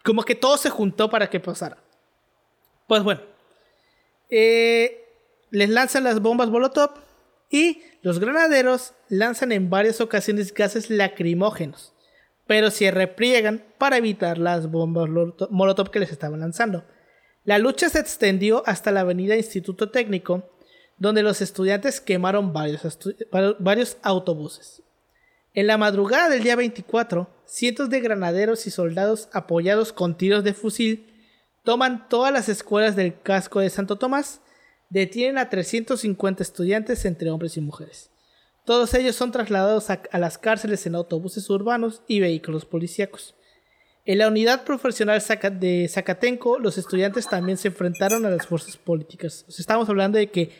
Como que todo se juntó para que pasara. Pues bueno, eh, les lanzan las bombas Molotov y los granaderos lanzan en varias ocasiones gases lacrimógenos, pero se repliegan para evitar las bombas Molotov que les estaban lanzando. La lucha se extendió hasta la avenida Instituto Técnico, donde los estudiantes quemaron varios, autobuses. En la madrugada del día 24, cientos de granaderos y soldados apoyados con tiros de fusil toman todas las escuelas del casco de Santo Tomás, detienen a 350 estudiantes entre hombres y mujeres. Todos ellos son trasladados a, las cárceles en autobuses urbanos y vehículos policíacos. En la unidad profesional de Zacatenco, los estudiantes también se enfrentaron a las fuerzas políticas. estamos hablando de que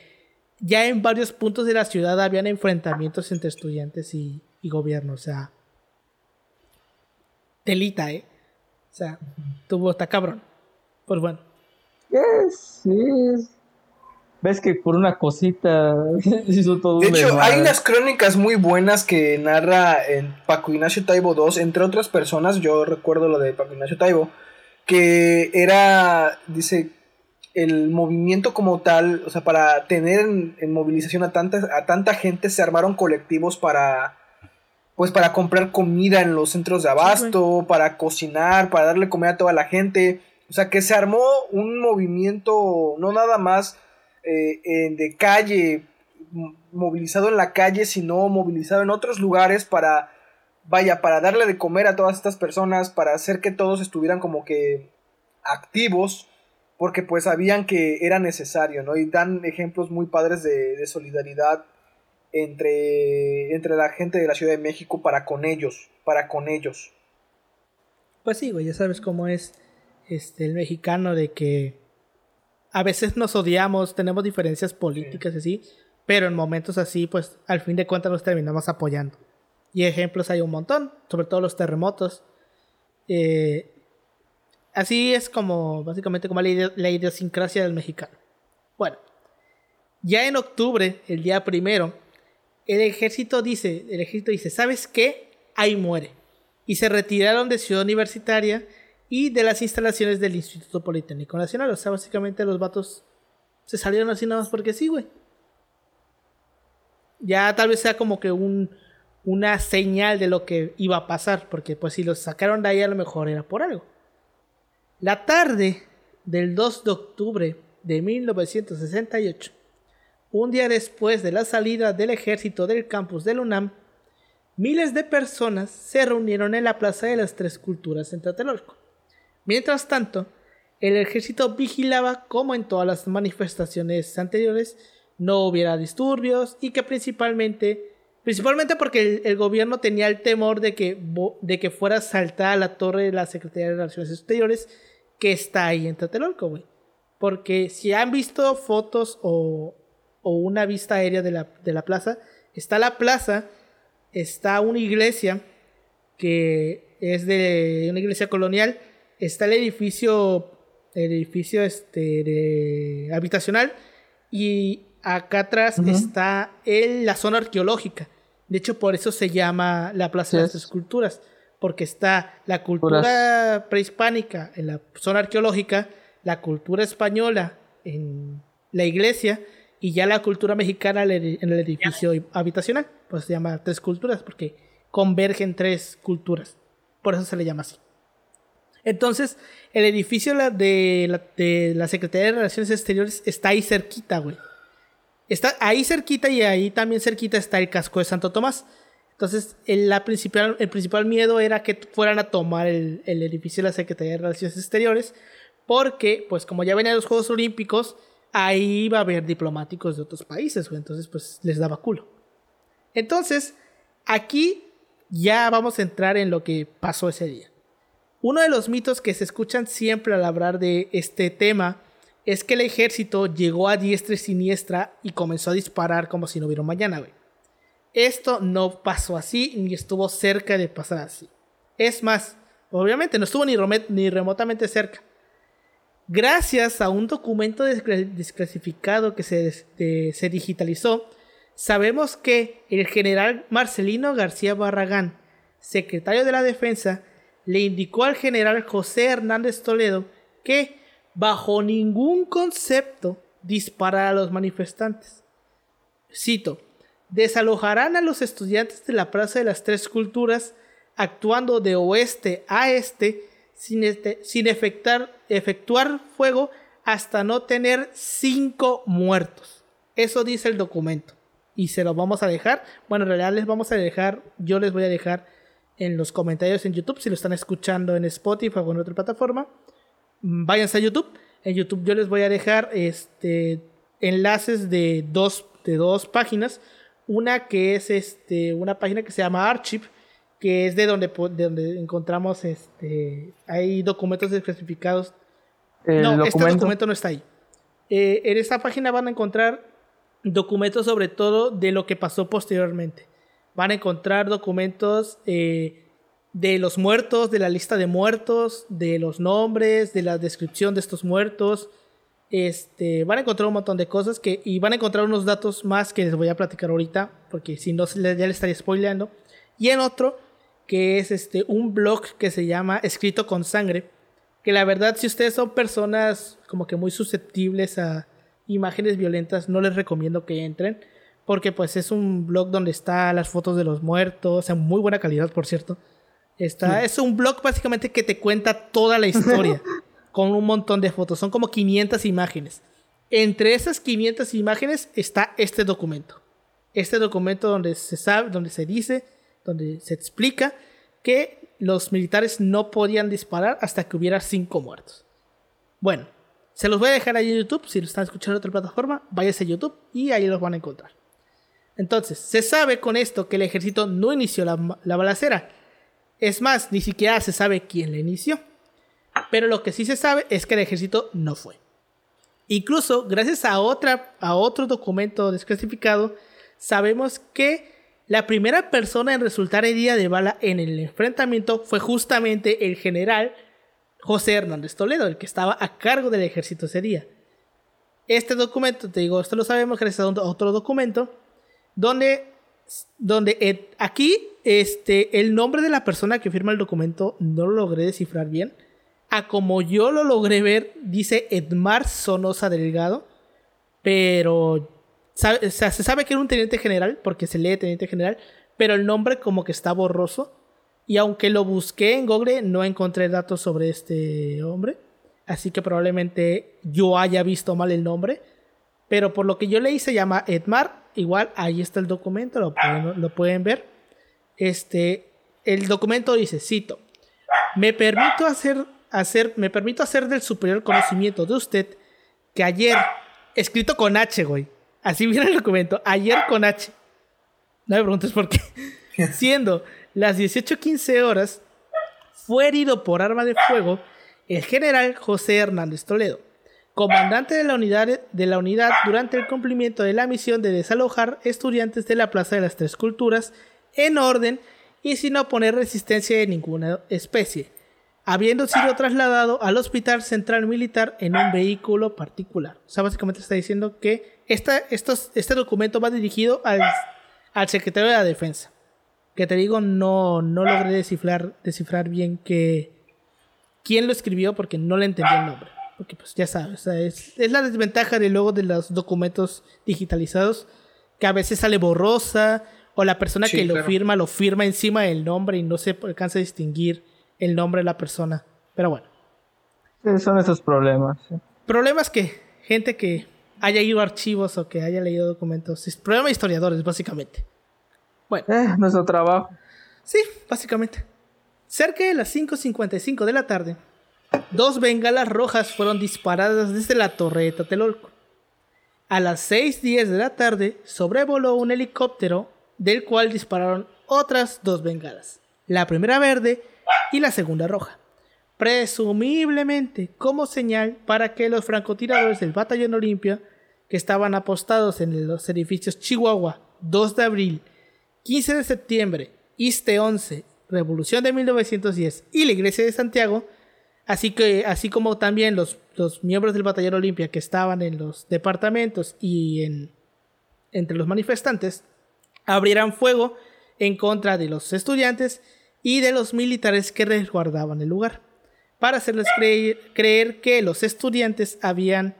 ya en varios puntos de la ciudad habían enfrentamientos entre estudiantes y, gobierno. O sea, telita, ¿eh? O sea, tuvo, está cabrón. Pues bueno. Sí. Ves que por una cosita hizo todo De hecho, hay unas crónicas muy buenas que narra en Paco Ignacio Taibo II, entre otras personas, yo recuerdo lo de Paco Ignacio Taibo, que era, dice, el movimiento como tal, o sea, para tener en, movilización a tanta, a tanta gente, se armaron colectivos para, pues para comprar comida en los centros de abasto, para cocinar, para darle comida a toda la gente. O sea, que se armó un movimiento no nada más eh, de calle, movilizado en la calle, sino movilizado en otros lugares para, vaya, para darle de comer a todas estas personas, para hacer que todos estuvieran como que activos, porque pues sabían que era necesario, ¿no? Y dan ejemplos muy padres de, solidaridad entre, entre la gente de la Ciudad de México para con ellos, para con ellos. Pues sí, güey, ya sabes cómo es este, el mexicano de que a veces nos odiamos, tenemos diferencias políticas así, pero en momentos así, pues al fin de cuentas nos terminamos apoyando. Y ejemplos hay un montón, sobre todo los terremotos. Eh, así es como, básicamente, como la, la idiosincrasia del mexicano. Bueno, ya en octubre, el día primero, el ejército dice, el ejército dice, ¿sabes qué? Ahí muere. Y se retiraron de Ciudad Universitaria y de las instalaciones del Instituto Politécnico Nacional. O sea, básicamente los vatos se salieron así nada más porque sí, güey. Ya tal vez sea como que un, una señal de lo que iba a pasar, porque pues si los sacaron de ahí a lo mejor era por algo. La tarde del 2 de octubre de 1968, un día después de la salida del ejército del campus del UNAM, miles de personas se reunieron en la Plaza de las Tres Culturas en Tlatelolco. Mientras tanto, el ejército vigilaba como en todas las manifestaciones anteriores no hubiera disturbios y que principalmente, principalmente porque el, gobierno tenía el temor de que, de que fuera saltada la torre de la Secretaría de Relaciones Exteriores que está ahí en Tlatelolco, güey. Porque si han visto fotos o, o una vista aérea de la, de la plaza, está la plaza, está una iglesia que es de una iglesia colonial, está el edificio, el edificio este, de, habitacional y acá atrás está el, la zona arqueológica. De hecho, por eso se llama la Plaza de las Esculturas, porque está la cultura prehispánica en la zona arqueológica, la cultura española en la iglesia y ya la cultura mexicana en el edificio habitacional. Pues se llama tres culturas porque convergen tres culturas. Por eso se le llama así. Entonces, el edificio de la, Secretaría de Relaciones Exteriores está ahí cerquita, güey. Está ahí cerquita y ahí también cerquita está el casco de Santo Tomás. Entonces, el, principal, miedo era que fueran a tomar el, el, edificio de la Secretaría de Relaciones Exteriores, porque, pues, como ya venían los Juegos Olímpicos, ahí iba a haber diplomáticos de otros países, entonces, pues, les daba culo. Entonces, aquí ya vamos a entrar en lo que pasó ese día. Uno de los mitos que se escuchan siempre al hablar de este tema es que el ejército llegó a diestra y siniestra y comenzó a disparar como si no hubiera mañana, güey. Esto no pasó así ni estuvo cerca de pasar así. Es más, obviamente no estuvo ni, remotamente cerca. Gracias a un documento desclasificado que se digitalizó, sabemos que el general Marcelino García Barragán, secretario de la Defensa, le indicó al general José Hernández Toledo que, bajo ningún concepto, disparara a los manifestantes. Cito, desalojarán a los estudiantes de la Plaza de las Tres Culturas actuando de oeste a este sin, este, sin efectuar, fuego hasta no tener cinco muertos. Eso dice el documento. Y se lo vamos a dejar. Bueno, en realidad les vamos a dejar, yo les voy a dejar en los comentarios en YouTube, si lo están escuchando en Spotify o en otra plataforma, váyanse a YouTube. En YouTube yo les voy a dejar este, enlaces de dos, de dos páginas una que es este, una página que se llama Archive, que es de donde, de donde encontramos este, hay documentos desclasificados. no, este documento no está ahí. Eh, en esta página van a encontrar documentos sobre todo de lo que pasó posteriormente. Van a encontrar documentos eh, de los muertos, de la lista de muertos, de los nombres, de la descripción de estos muertos, este, van a encontrar un montón de cosas que, y van a encontrar unos datos más que les voy a platicar ahorita, porque si no ya les estaría spoileando. Y en otro, que es este, un blog que se llama Escrito con Sangre, que la verdad si ustedes son personas como que muy susceptibles a imágenes violentas, no les recomiendo que entren, porque pues es un blog donde están las fotos de los muertos, en muy buena calidad por cierto. Está, Es un blog básicamente que te cuenta toda la historia. con un montón de fotos. Son como 500 imágenes. Entre esas 500 imágenes está este documento. Este documento donde se sabe, donde se dice, donde se explica que los militares no podían disparar hasta que hubiera 5 muertos. Bueno, se los voy a dejar ahí en YouTube. Si lo están escuchando en otra plataforma, váyase a YouTube y ahí los van a encontrar. Entonces, se sabe con esto que el ejército no inició la, la balacera. Es más, ni siquiera se sabe quién la inició. Pero lo que sí se sabe es que el ejército no fue. Incluso, gracias a, a otro documento desclasificado, sabemos que la primera persona en resultar herida de bala en el enfrentamiento fue justamente el general José Hernández Toledo, el que estaba a cargo del ejército ese día. Este documento, te digo, esto lo sabemos gracias a otro documento, donde, donde eh, aquí este, el nombre de la persona que firma el documento no lo logré descifrar bien, como yo lo logré ver, dice Edmar Sonosa Delgado, pero se sabe que era un teniente general, porque se lee teniente general, pero el nombre como que está borroso. Y aunque lo busqué en Google, no encontré datos sobre este hombre. Así que probablemente yo haya visto mal el nombre. Pero por lo que yo leí se llama Edmar. Igual ahí está el documento, lo pueden, lo pueden ver. Este, el documento dice, cito, me permito hacer hacer, me permito hacer del superior conocimiento de usted que ayer, escrito con H, güey, así viene el documento, ayer con H, no me preguntes por qué, siendo las 18.15 horas, fue herido por arma de fuego el general José Hernández Toledo, comandante de la, unidad, durante el cumplimiento de la misión de desalojar estudiantes de la Plaza de las Tres Culturas en orden y sin oponer resistencia de ninguna especie habiendo sido trasladado al Hospital Central Militar en un vehículo particular. O sea, básicamente está diciendo que este documento va dirigido al, secretario de la Defensa. Que te digo, no, no logré descifrar, bien quién lo escribió porque no le entendí el nombre. Porque pues ya sabes, es, es, la desventaja de luego de los documentos digitalizados, que a veces sale borrosa, o la persona que lo firma lo firma encima del nombre y no se alcanza a distinguir el nombre de la persona. Pero bueno. son esos problemas. Problemas que gente que haya ido a archivos o que haya leído documentos. Es problema de historiadores, básicamente. Bueno. Eh, nuestro trabajo. Sí, básicamente. Cerca de las 5.55 de la tarde, dos bengalas rojas fueron disparadas desde la torre de Tatelolco. A las 6.10 de la tarde, sobrevoló un helicóptero del cual dispararon otras dos bengalas, la primera verde y la segunda roja, presumiblemente como señal para que los francotiradores del Batallón Olimpia, que estaban apostados en los edificios Chihuahua 2 de abril, 15 de septiembre, ISTE 11, Revolución de 1910 y la Iglesia de Santiago, así, que, así como también los, los miembros del Batallón Olimpia que estaban en los departamentos y en, entre los manifestantes, abrieran fuego en contra de los estudiantes y de los militares que resguardaban el lugar, para hacerles creer, que los estudiantes habían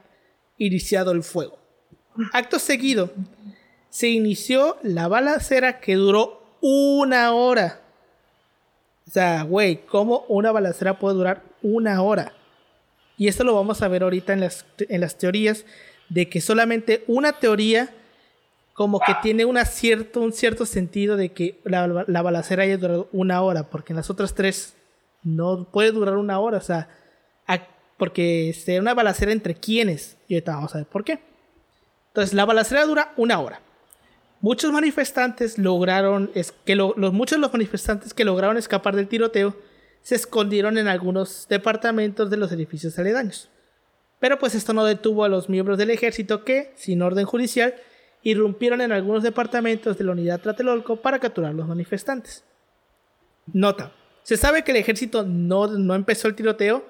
iniciado el fuego. Acto seguido, se inició la balacera que duró una hora. O sea, güey, ¿cómo una balacera puede durar una hora? Y esto lo vamos a ver ahorita en las, en las teorías de que solamente una teoría como que tiene una cierto, un cierto sentido de que la, balacera haya durado una hora, porque en las otras tres no puede durar una hora, o sea, porque es una balacera entre quienes, y ahorita vamos a ver por qué. Entonces, la balacera dura una hora. Muchos manifestantes lograron, es que los, muchos los manifestantes que lograron escapar del tiroteo se escondieron en algunos departamentos de los edificios aledaños. Pero pues esto no detuvo a los miembros del ejército que, sin orden judicial, irrumpieron en algunos departamentos de la unidad Tlatelolco para capturar a los manifestantes. Nota, se sabe que el ejército no, no empezó el tiroteo,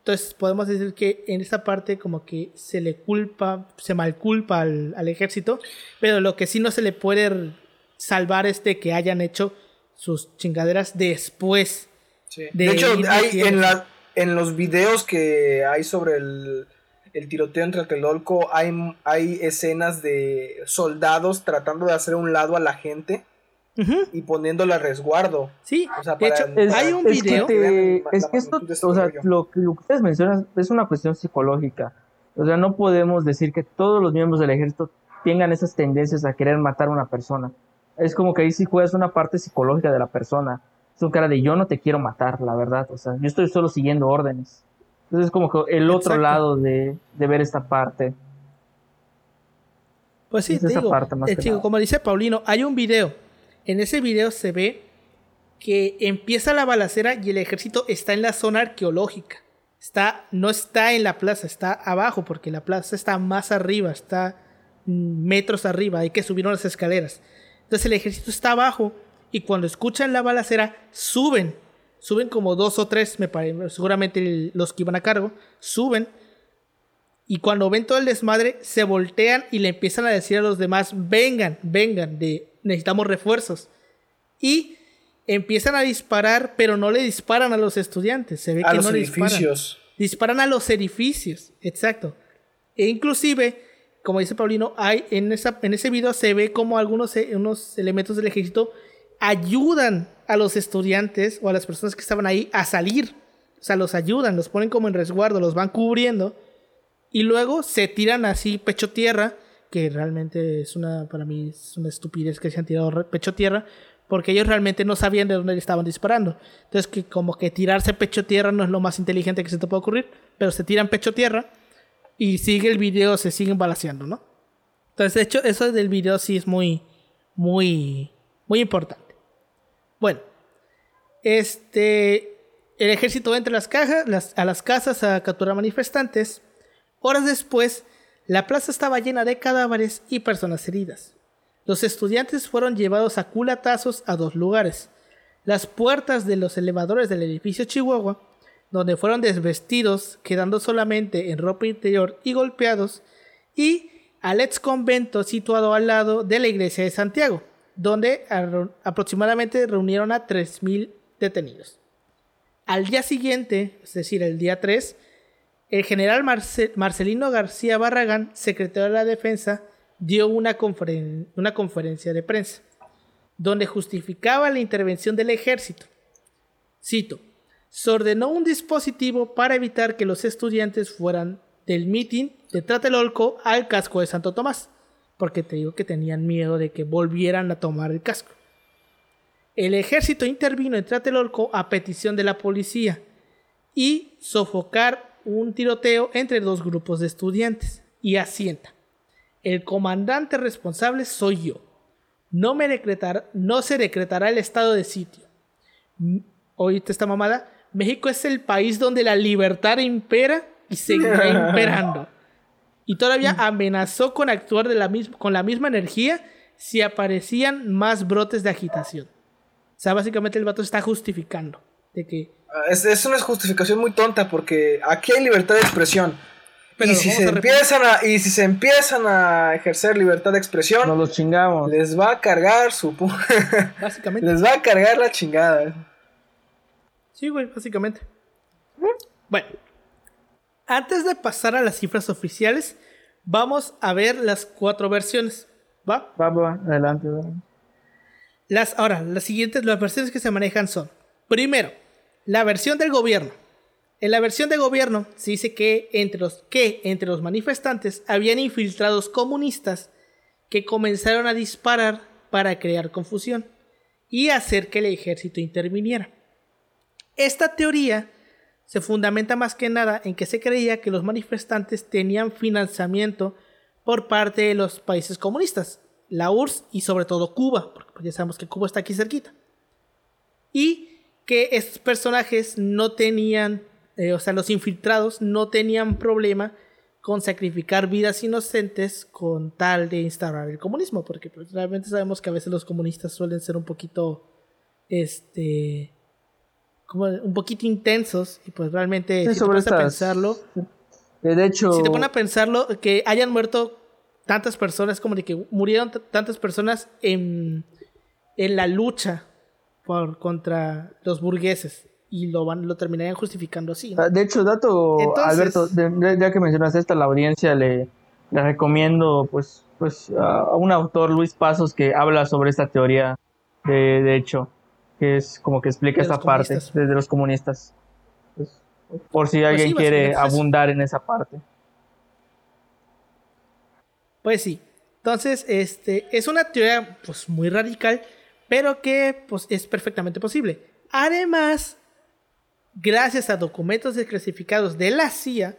entonces podemos decir que en esta parte como que se le culpa, se malculpa al, al ejército, pero lo que sí no se le puede salvar es de que hayan hecho sus chingaderas después. De, hecho, hay en, la, en los videos que hay sobre el, el tiroteo entre Tlatelolco, hay, hay escenas de soldados tratando de hacer un lado a la gente y poniéndole a resguardo. Sí, de hecho, hay un video. es que esto, o sea, lo, que ustedes mencionan es una cuestión psicológica. O sea, no podemos decir que todos los miembros del ejército tengan esas tendencias a querer matar a una persona. Es como que ahí sí juegas una parte psicológica de la persona. Es un cara de yo no te quiero matar, la verdad. O sea, yo estoy solo siguiendo órdenes. Entonces es como que el otro lado de, ver esta parte. Pues sí, te digo, eh, como dice Paulino, hay un video. En ese video se ve que empieza la balacera y el ejército está en la zona arqueológica. Está, no está en la plaza, está abajo, porque la plaza está más arriba, está metros arriba, hay que subir unas escaleras. Entonces el ejército está abajo y cuando escuchan la balacera suben suben como dos o tres, me parece, seguramente los que iban a cargo, suben. Y cuando ven todo el desmadre, se voltean y le empiezan a decir a los demás, vengan, vengan, de, necesitamos refuerzos. Y empiezan a disparar, pero no le disparan a los estudiantes. Se ve a que los no edificios. Disparan. disparan a los edificios, exacto. E inclusive, como dice Paulino, hay en, esa, en ese video se ve como algunos unos elementos del ejército ayudan a los estudiantes o a las personas que estaban ahí a salir. O sea, los ayudan, los ponen como en resguardo, los van cubriendo. Y luego se tiran así pecho tierra, que realmente es una, para mí es una estupidez que se han tirado pecho tierra, porque ellos realmente no sabían de dónde estaban disparando. Entonces, que como que tirarse pecho tierra no es lo más inteligente que se te puede ocurrir, pero se tiran pecho tierra y sigue el video, se siguen balaseando, ¿no? Entonces, de hecho, eso del video sí es muy, muy, muy importante. Bueno, este, el ejército entra a las, a las casas a capturar manifestantes. Horas después, la plaza estaba llena de cadáveres y personas heridas. Los estudiantes fueron llevados a culatazos a dos lugares. Las puertas de los elevadores del edificio Chihuahua, donde fueron desvestidos, quedando solamente en ropa interior y golpeados, y al ex convento situado al lado de la iglesia de Santiago, donde aproximadamente reunieron a 3.000 detenidos. Al día siguiente, es decir, el día 3, el general Marcelino García Barragán, secretario de la Defensa, dio una, una conferencia de prensa, donde justificaba la intervención del ejército. Cito, se ordenó un dispositivo para evitar que los estudiantes fueran del mitin de Tlatelolco al casco de Santo Tomás, porque te digo que tenían miedo de que volvieran a tomar el casco. El ejército intervino en Tlatelolco a petición de la policía y sofocar un tiroteo entre dos grupos de estudiantes y asienta. El comandante responsable soy yo. No, me decretar, no se decretará el estado de sitio. Oíste esta mamada. México es el país donde la libertad impera y seguirá imperando. Y todavía mm. amenazó con actuar de la con la misma energía si aparecían más brotes de agitación. O sea, básicamente el vato está justificando de que... Ah, es, es una justificación muy tonta porque aquí hay libertad de expresión. y si, se empiezan a, y si se empiezan a ejercer libertad de expresión, nos los chingamos. Les va a cargar su. básicamente. les va a cargar la chingada. Sí, güey, básicamente. Bueno, antes de pasar a las cifras oficiales, vamos a ver las cuatro versiones. ¿Va? Va, va, adelante, Las, ahora, las siguientes, las versiones que se manejan son, primero, la versión del gobierno. En la versión de gobierno se dice que entre los, que entre los manifestantes habían infiltrados comunistas que comenzaron a disparar para crear confusión y hacer que el ejército interviniera. Esta teoría se fundamenta más que nada en que se creía que los manifestantes tenían financiamiento por parte de los países comunistas, la URSS y sobre todo Cuba, porque pues ya sabemos que Cuba está aquí cerquita. Y que estos personajes no tenían, eh, o sea, los infiltrados no tenían problema con sacrificar vidas inocentes con tal de instaurar el comunismo, porque pues, realmente sabemos que a veces los comunistas suelen ser un poquito, este, como un poquito intensos y pues realmente si te pones a pensarlo de hecho si te pones a pensarlo que hayan muerto tantas personas como de que murieron tantas personas en, en la lucha por contra los burgueses y lo van lo terminarían justificando así ah, de hecho dato Alberto ya que mencionaste esto a la audiencia le, le recomiendo pues pues a un autor Luis Pasos que habla sobre esta teoría de, de hecho que es como que explica esta parte desde los comunistas. Pues, por si pues alguien quiere abundar en esa parte. Pues sí. Entonces, este es una teoría pues muy radical, pero que pues es perfectamente posible. Además, gracias a documentos desclasificados de la CIA,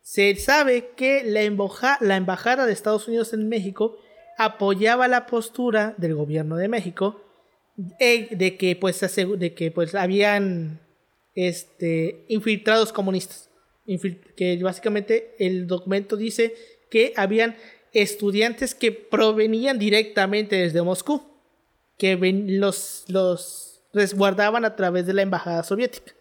se sabe que la, la embajada de Estados Unidos en México apoyaba la postura del gobierno de México de que pues de que pues habían este infiltrados comunistas. Que básicamente el documento dice que habían estudiantes que provenían directamente desde Moscú que los los resguardaban a través de la embajada soviética.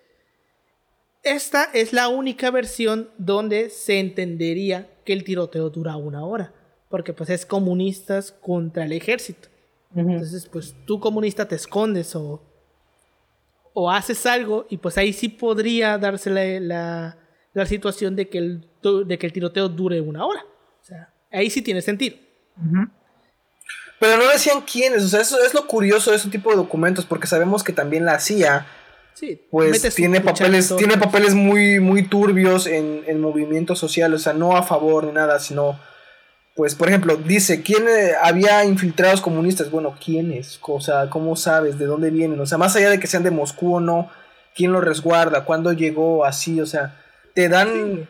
Esta es la única versión donde se entendería que el tiroteo dura una hora porque pues es comunistas contra el ejército entonces, pues tú comunista te escondes o, o haces algo y pues ahí sí podría darse la, la, situación de que, el, de que el tiroteo dure una hora. O sea, ahí sí tiene sentido. Pero no decían quiénes, o sea, eso es lo curioso de ese tipo de documentos, porque sabemos que también la CIA, sí, pues tiene papeles, tiene papeles muy, muy turbios en el movimiento social, o sea, no a favor ni nada, sino pues, por ejemplo, dice, ¿quién eh, había infiltrados comunistas? Bueno, ¿quiénes? O sea, ¿cómo sabes de dónde vienen? O sea, más allá de que sean de Moscú o no, ¿quién los resguarda? ¿Cuándo llegó? Así, o sea, te dan...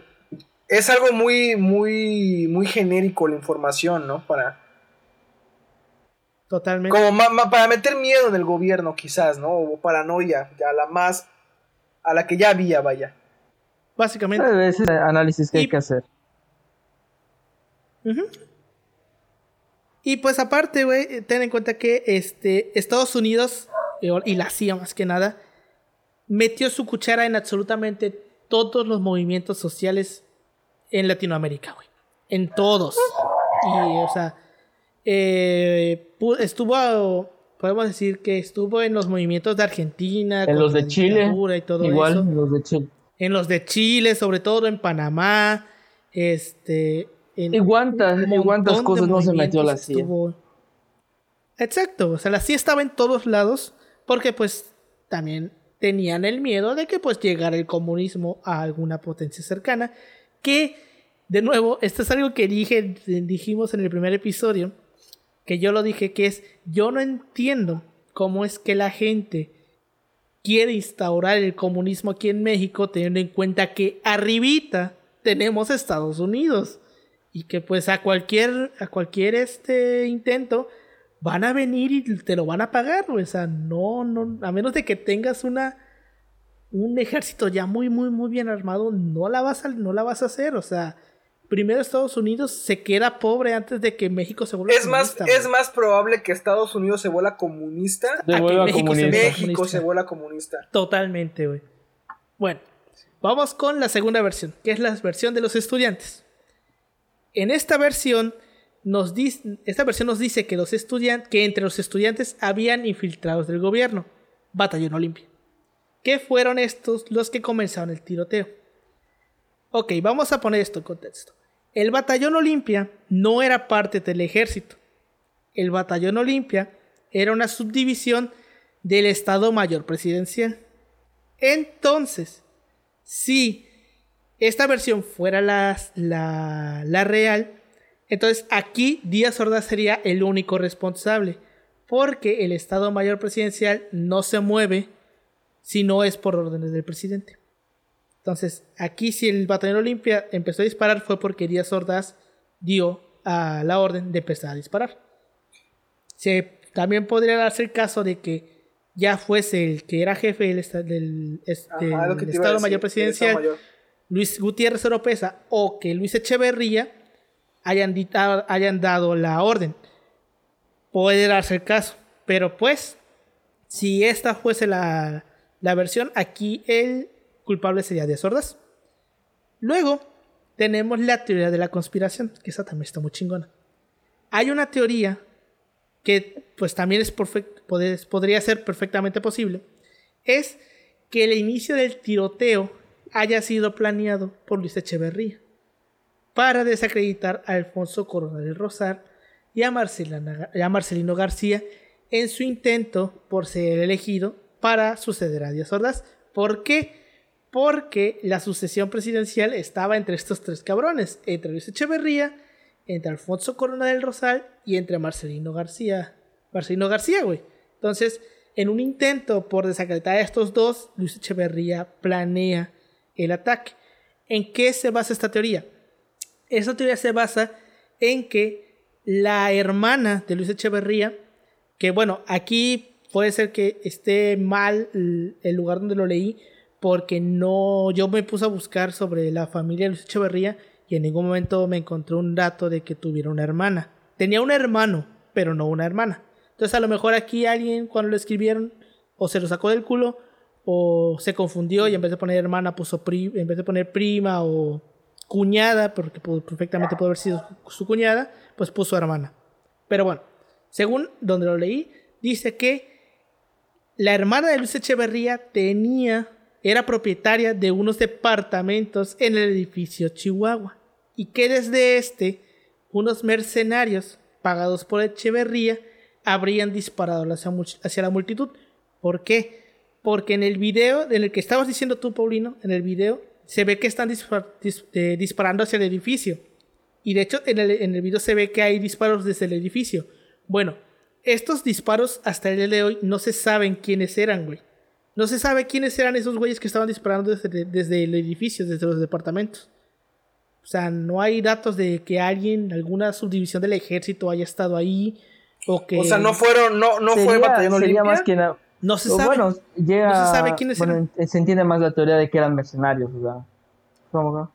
Es algo muy, muy, muy genérico la información, ¿no? Para... Totalmente. Como para meter miedo en el gobierno, quizás, ¿no? O paranoia, a la más... a la que ya había, vaya. Básicamente. Ese análisis que hay que hacer. Y pues aparte, güey, ten en cuenta que este, Estados Unidos, y la CIA más que nada, metió su cuchara en absolutamente todos los movimientos sociales en Latinoamérica, güey. En todos. Y, o sea, eh, estuvo, podemos decir que estuvo en los movimientos de Argentina, en los de Chile, y todo igual, en los de Chile. En los de Chile, sobre todo en Panamá, este, y cuántas, cosas no se metió la CIA. Exacto, o sea, la CIA estaba en todos lados porque pues también tenían el miedo de que pues llegara el comunismo a alguna potencia cercana Que, de nuevo, esto es algo que dije, dijimos en el primer episodio, que yo lo dije, que es, yo no entiendo cómo es que la gente quiere instaurar el comunismo aquí en México teniendo en cuenta que arribita tenemos Estados Unidos y que pues a cualquier a cualquier este intento van a venir y te lo van a pagar, o sea, no no a menos de que tengas una un ejército ya muy muy muy bien armado, no la vas a no la vas a hacer, o sea, primero Estados Unidos se queda pobre antes de que México se vuelva es comunista. Más, es más probable que Estados Unidos se vuelva comunista a que México, Se, México se vuelva comunista. Totalmente, güey. Bueno, vamos con la segunda versión, que es la versión de los estudiantes. En esta versión nos esta versión nos dice que los que entre los estudiantes habían infiltrados del gobierno, Batallón Olimpia. Que fueron estos los que comenzaron el tiroteo. Ok, vamos a poner esto en contexto. El batallón Olimpia no era parte del ejército. El batallón Olimpia era una subdivisión del Estado Mayor Presidencial. Entonces, si esta versión fuera la, la, real, entonces aquí Díaz Ordaz sería el único responsable, porque el Estado Mayor Presidencial no se mueve si no es por órdenes del presidente. Entonces, aquí si el batallón Olimpia empezó a disparar fue porque Díaz Ordaz dio a la orden de empezar a disparar. Se, también podría darse el caso de que ya fuese el que era jefe del, del, Estado Mayor Presidencial, Luis Gutiérrez Oropesa, o que Luis Echeverría hayan, hayan dado la orden. Puede darse el caso. Pero pues, si esta fuese la, la versión, aquí el culpable sería de sordas. Luego tenemos la teoría de la conspiración, que esa también está muy chingona. Hay una teoría que pues también es podría ser perfectamente posible, es que el inicio del tiroteo haya sido planeado por Luis Echeverría para desacreditar a Alfonso Corona del Rosar y a, a Marcelino García en su intento por ser elegido para suceder a Díaz Ordaz. ¿Por qué? porque la sucesión presidencial estaba entre estos tres cabrones, entre Luis Echeverría, entre Alfonso Corona del Rosal y entre Marcelino García. Marcelino García, güey. Entonces, en un intento por desacreditar a estos dos, Luis Echeverría planea el ataque. ¿En qué se basa esta teoría? Esta teoría se basa en que la hermana de Luis Echeverría, que bueno, aquí puede ser que esté mal el lugar donde lo leí, porque no, yo me puse a buscar sobre la familia de Luis Echeverría y en ningún momento me encontré un dato de que tuviera una hermana. Tenía un hermano, pero no una hermana. Entonces a lo mejor aquí alguien cuando lo escribieron o se lo sacó del culo o se confundió y en vez de poner hermana puso en vez de poner prima o cuñada, porque perfectamente puede haber sido su cuñada, pues puso hermana. Pero bueno, según donde lo leí, dice que la hermana de Luis Echeverría tenía era propietaria de unos departamentos en el edificio Chihuahua y que desde este unos mercenarios pagados por Echeverría habrían disparado hacia, la multitud. ¿Por qué? Porque en el video, en el que estabas diciendo tú, Paulino, en el video, se ve que están eh, disparando hacia el edificio. Y de hecho, en el, en el video se ve que hay disparos desde el edificio. Bueno, estos disparos hasta el día de hoy no se saben quiénes eran, güey. No se sabe quiénes eran esos güeyes que estaban disparando desde, el edificio, desde los departamentos. O sea, no hay datos de que alguien, alguna subdivisión del ejército haya estado ahí. O que. O sea, no fueron, no, no fue batallón sería más que No se sabe. Bueno, llega, no se sabe quiénes eran. Se entiende más la teoría de que eran mercenarios, o sea. ¿Cómo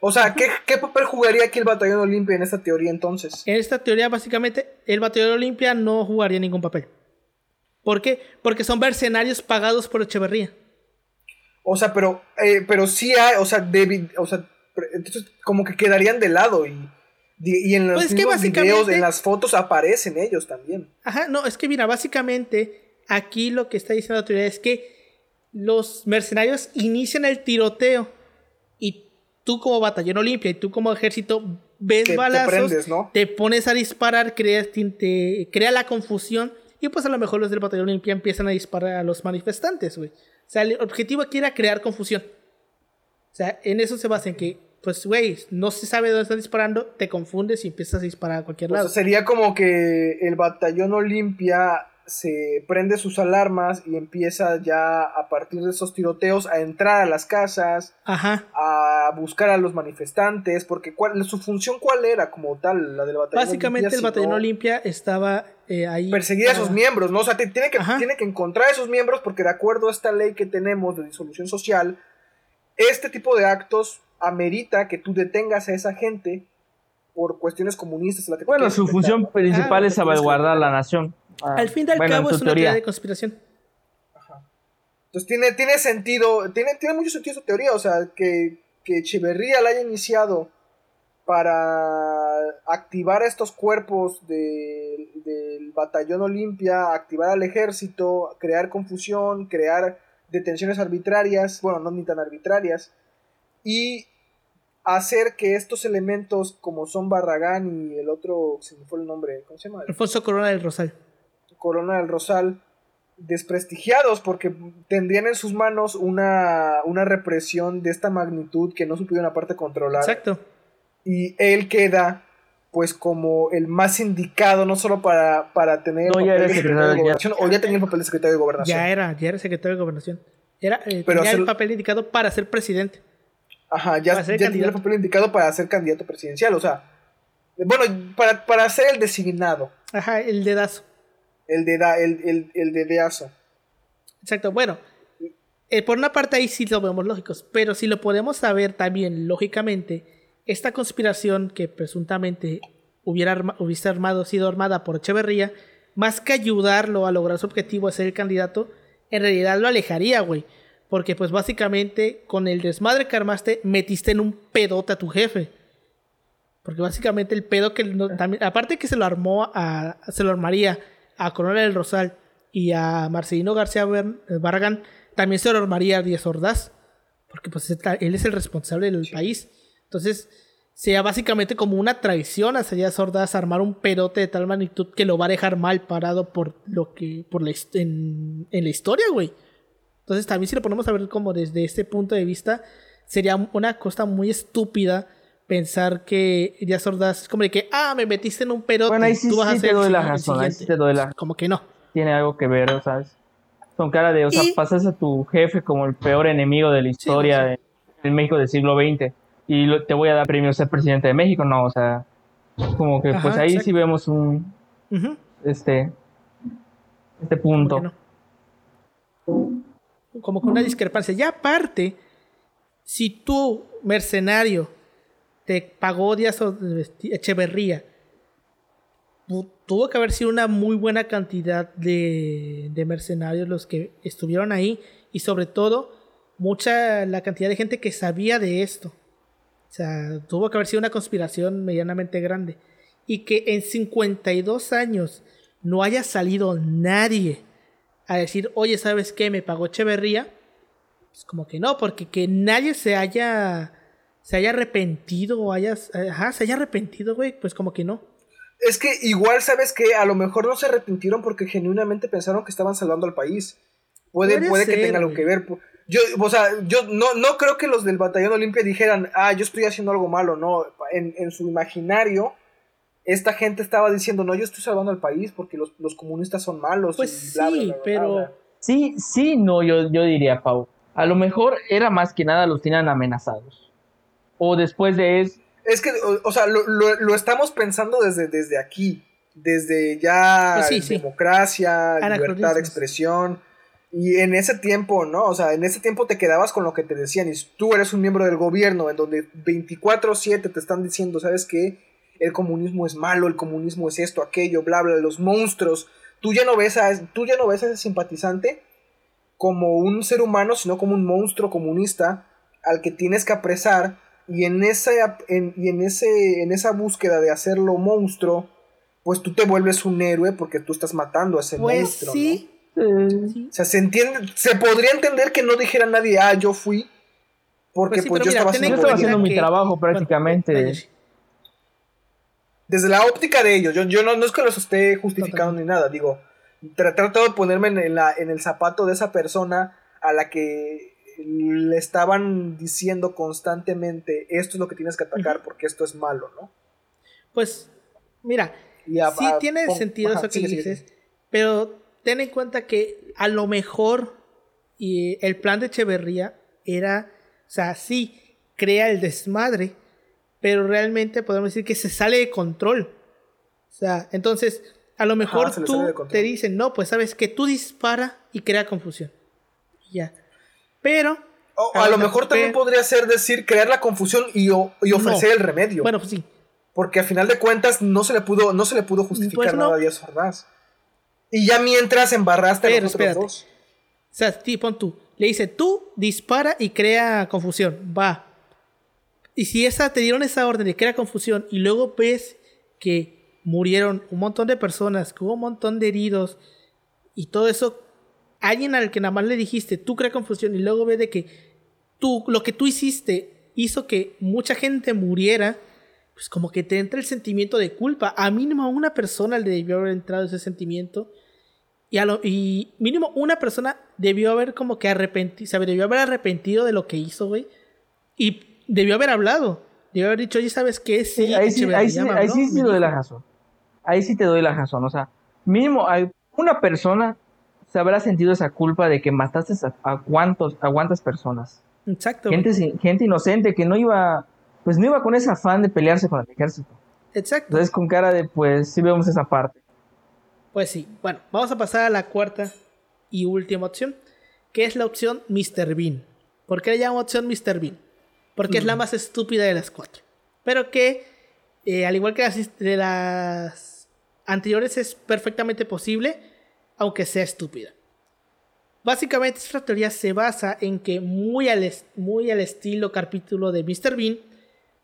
O sea, ¿qué, ¿qué, papel jugaría aquí el Batallón Olimpia en esta teoría entonces? En esta teoría, básicamente, el Batallón Olimpia no jugaría ningún papel. ¿Por qué? Porque son mercenarios pagados por Echeverría. O sea, pero, eh, pero sí hay, o sea, David, o sea, entonces como que quedarían de lado y, y en los pues videos, en las fotos aparecen ellos también. Ajá, no, es que mira, básicamente aquí lo que está diciendo la autoridad es que los mercenarios inician el tiroteo y tú como batallón olimpia y tú como ejército ves balazos, te, ¿no? te pones a disparar, creas, te, crea la confusión y pues a lo mejor los del batallón Olimpia empiezan a disparar a los manifestantes, güey. O sea, el objetivo aquí era crear confusión. O sea, en eso se basa en que, pues, güey, no se sabe dónde están disparando, te confundes y empiezas a disparar a cualquier lado. sería como que el batallón Olimpia se prende sus alarmas y empieza ya a partir de esos tiroteos a entrar a las casas, a buscar a los manifestantes, porque cuál, su función cuál era como tal, la del batallón Básicamente el batallón Olimpia estaba eh, ahí. Perseguir a esos miembros, ¿no? O sea, tiene, que, tiene que encontrar a esos miembros porque de acuerdo a esta ley que tenemos de disolución social, este tipo de actos amerita que tú detengas a esa gente por cuestiones comunistas. bueno, su función principal es salvaguardar la nación. Ah, Al fin y al cabo es una teoría de conspiración. Ajá. Entonces tiene, tiene sentido, tiene, tiene mucho sentido su teoría, o sea, que, que Echeverría la haya iniciado para activar estos cuerpos del batallón Olimpia, activar al ejército, crear confusión, crear detenciones arbitrarias, bueno, no ni tan arbitrarias, y hacer que estos elementos como son Barragán y el otro, se me fue el nombre, ¿cómo se llama? Alfonso Corona del Rosal. Corona del Rosal desprestigiados porque tendrían en sus manos una, una represión de esta magnitud que no supieron aparte controlar. Exacto. Y él queda pues como el más indicado, no solo para, para tener no, ya era secretario de gobernación, o ya tenía el papel de secretario de gobernación. Ya era, ya era secretario de gobernación. Era, eh, tenía el papel indicado para ser presidente. Ajá, ya, ya tenía el papel indicado para ser candidato presidencial, o sea, bueno, para, para ser el designado. Ajá, el dedazo. El de, da, el, el, de Deazo. Exacto, bueno. Eh, por una parte ahí sí lo vemos lógicos, pero si lo podemos saber también lógicamente, esta conspiración que presuntamente hubiera hubiese armado, sido armada por Echeverría, más que ayudarlo a lograr su objetivo de ser el candidato, en realidad lo alejaría, güey. Porque pues básicamente con el desmadre que armaste, metiste en un pedote a tu jefe. Porque básicamente el pedo que... también, aparte que se lo armó a... Se lo armaría a Coronel del Rosal y a Marcelino García Barragán, también se lo armaría a Díaz Ordaz, porque pues él es el responsable del país. Entonces, sea básicamente como una traición hacia Díaz Ordaz armar un perote de tal magnitud que lo va a dejar mal parado por lo que, por la, en, en la historia, güey. Entonces, también si lo ponemos a ver como desde este punto de vista, sería una cosa muy estúpida pensar que Díaz Ordaz es como de que, ah, me metiste en un perote. Bueno, ahí sí, tú vas a te doy la razón, ahí sí te doy la Como que no. Tiene algo que ver, ¿sabes? Son cara de, o sea, pasas a tu jefe como el peor enemigo de la historia en México del siglo XX y te voy a dar premio a ser presidente de México, no, o sea, como que pues ahí sí vemos un, este, este punto. Como que una discrepancia. Ya aparte, si tú, mercenario, te pagó Díaz Echeverría, tuvo que haber sido una muy buena cantidad de, mercenarios los que estuvieron ahí y sobre todo mucha la cantidad de gente que sabía de esto. O sea, tuvo que haber sido una conspiración medianamente grande. Y que en 52 años no haya salido nadie a decir, oye, ¿sabes qué? Me pagó Echeverría. Es como que no, porque que nadie se haya se haya arrepentido o hayas, ajá, se haya arrepentido, güey, pues como que no. Es que igual, ¿sabes que A lo mejor no se arrepintieron porque genuinamente pensaron que estaban salvando al país. Puede, puede, que tenga algo que ver. Yo, o sea, yo no, no creo que los del Batallón Olimpia dijeran, ah, yo estoy haciendo algo malo, no. En, en su imaginario, esta gente estaba diciendo, no, yo estoy salvando al país porque los, los comunistas son malos. Pues sí, pero... Sí, sí, no, yo, yo diría, Pau. A lo mejor era más que nada los tenían amenazados o después de eso. Es que, o, sea, lo, lo, estamos pensando desde, desde aquí, desde ya pues democracia, libertad de expresión. Y en ese tiempo, ¿no? O sea, en ese tiempo te quedabas con lo que te decían. Y tú eres un miembro del gobierno en donde 24-7 te están diciendo, ¿sabes qué? El comunismo es malo, el comunismo es esto, aquello, bla, bla, los monstruos. Tú ya no ves a, tú ya no ves a ese simpatizante como un ser humano, sino como un monstruo comunista al que tienes que apresar y en, esa, en, y en, ese, en esa búsqueda de hacerlo monstruo, pues tú te vuelves un héroe porque tú estás matando a ese pues monstruo. Sí. O sea, se entiende, se podría entender que no dijera nadie, ah, yo fui, porque pues, pues yo, estaba haciendo, mi trabajo prácticamente. Desde la óptica de ellos, yo, yo no, no es que los esté justificando ni nada, digo, trato de ponerme en, la, en el zapato de esa persona a la que le estaban diciendo constantemente esto es lo que tienes que atacar porque esto es malo, ¿no? Pues, mira, sí tiene sentido eso que dices, pero ten en cuenta que a lo mejor y el plan de Echeverría era, o sea, sí, crea el desmadre, pero realmente podemos decir que se sale de control. O sea, entonces, a lo mejor tú te dicen, no, pues sabes que tú dispara y crea confusión. Ya. Pero. a, lo mejor también podría ser decir crear la confusión y, ofrecer el remedio. Bueno, pues sí. Porque a final de cuentas no se le pudo, no se le pudo justificar pues nada a Díaz Ordaz. Y ya mientras embarraste a los otros dos. O sea, pon tú. Le dice, tú dispara y crea confusión. Va. Y si esa, te dieron esa orden de crea confusión y luego ves que murieron un montón de personas, que hubo un montón de heridos y todo eso, alguien al que nada más le dijiste, tú crea confusión y luego ves de que tú, lo que tú hiciste hizo que mucha gente muriera, pues como que te entra el sentimiento de culpa. A mínimo una persona le debió haber entrado ese sentimiento y, y mínimo una persona debió haber como que arrepentido, debió haber arrepentido de lo que hizo, güey. Y debió haber hablado. Debió haber dicho, oye, ¿sabes qué? Sí, ahí sí, ahí sí, ahí sí, te doy la razón. Ahí sí te doy la razón. O sea, mínimo una persona se habrá sentido esa culpa de que mataste a, cuántos, a cuántas personas. Exacto. Gente, gente inocente que no iba, pues no iba con ese afán de pelearse con el ejército. Exacto. Entonces con cara de, pues sí vemos esa parte. Pues sí, bueno, vamos a pasar a la cuarta y última opción, que es la opción Mr. Bean. ¿Por qué le llamo opción Mr. Bean? Porque es la más estúpida de las cuatro. Pero que, eh, al igual que las, de las anteriores, es perfectamente posible, aunque sea estúpida. Básicamente esta teoría se basa en que muy al, muy al estilo capítulo de Mr. Bean,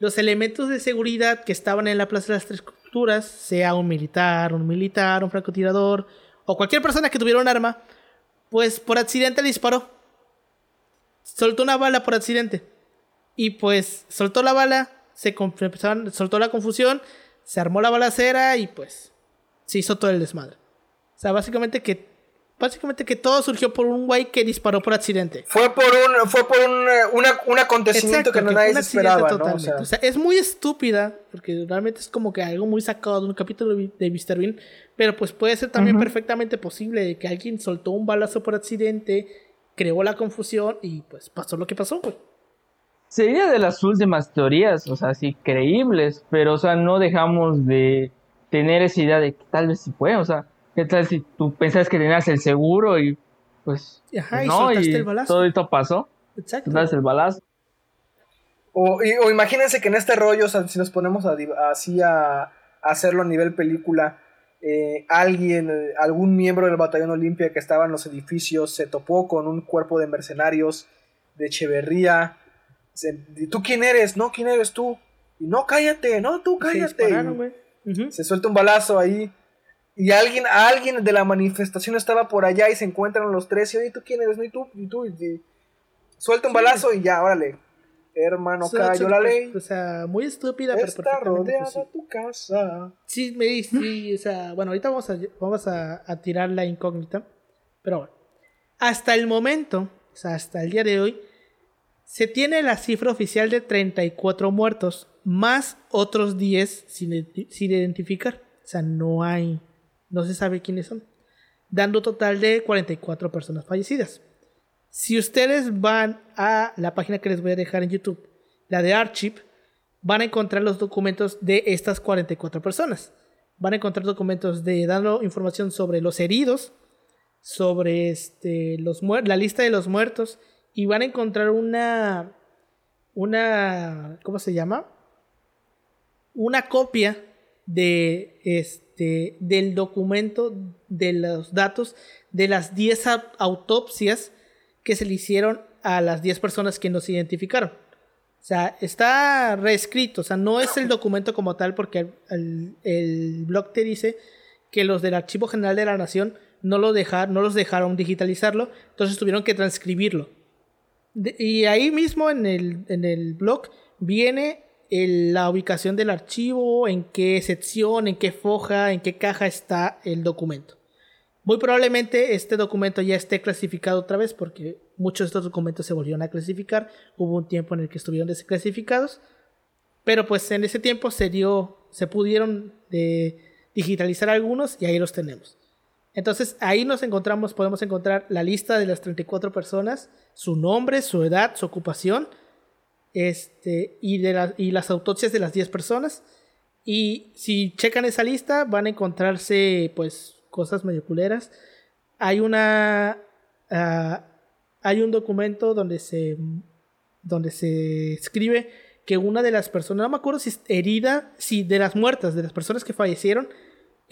los elementos de seguridad que estaban en la Plaza de las Tres sea un militar, un militar, un francotirador o cualquier persona que tuviera un arma, pues por accidente le disparó. Soltó una bala por accidente. Y pues soltó la bala, se soltó la confusión, se armó la balacera y pues se hizo todo el desmadre. O sea, básicamente que Básicamente que todo surgió por un güey que disparó por accidente. Fue por un, fue por un, un acontecimiento que no nadie esperaba, ¿no? O sea, es muy estúpida, porque realmente es como que algo muy sacado de un capítulo de Mr. Bean, pero pues puede ser también perfectamente posible que alguien soltó un balazo por accidente, creó la confusión y pues pasó lo que pasó, güey. Sería de las últimas teorías, o sea, sí, creíbles, pero o sea, no dejamos de tener esa idea de que tal vez sí fue, o sea, ¿Qué tal si tú pensabas que tenías el seguro y pues, Ajá, no, y, el balazo. todo esto pasó? Exacto. el balazo. O, o, imagínense que en este rollo, si nos ponemos así a, hacerlo a nivel película, eh, alguien, algún miembro del batallón Olimpia que estaba en los edificios se topó con un cuerpo de mercenarios de Echeverría. ¿Tú quién eres? No, ¿quién eres tú? Y no, cállate, no, tú cállate. Se, se suelta un balazo ahí y alguien, alguien de la manifestación estaba por allá y se encuentran los tres y oye, ¿tú quién eres? No, y tú, y tú, y, suelta un balazo y ya, órale. Hermano, cayó la ley. O sea, muy estúpida, pero Está rodeada tu casa. Sí, me dice, o sea, bueno, ahorita vamos a, vamos a, a, tirar la incógnita. Pero bueno, hasta el momento, o sea, hasta el día de hoy, se tiene la cifra oficial de 34 muertos, más otros 10 sin, identificar. O sea, no hay no se sabe quiénes son, dando total de 44 personas fallecidas. Si ustedes van a la página que les voy a dejar en YouTube, la de Archive, van a encontrar los documentos de estas 44 personas. Van a encontrar documentos de dando información sobre los heridos, sobre este, la lista de los muertos y van a encontrar una una ¿cómo se llama? Una copia de este del documento de los datos de las 10 autopsias que se le hicieron a las 10 personas que nos identificaron. O sea, está reescrito, o sea, no es el documento como tal porque el, blog te dice que los del Archivo General de la Nación no, lo no los dejaron digitalizarlo, entonces tuvieron que transcribirlo. Y ahí mismo en el, en el blog viene la ubicación del archivo, en qué sección, en qué foja, en qué caja está el documento. Muy probablemente este documento ya esté clasificado otra vez porque muchos de estos documentos se volvieron a clasificar. Hubo un tiempo en el que estuvieron desclasificados. Pero pues en ese tiempo se dio, se pudieron eh, digitalizar algunos y ahí los tenemos. Entonces ahí nos encontramos, podemos encontrar la lista de las 34 personas, su nombre, su edad, su ocupación, este, y, de y las autopsias de las 10 personas. Y si checan esa lista van a encontrarse pues cosas medio culeras. Hay una... Ah, hay un documento donde se, donde se escribe que una de las personas, no me acuerdo si es herida, si de las muertas, de las personas que fallecieron,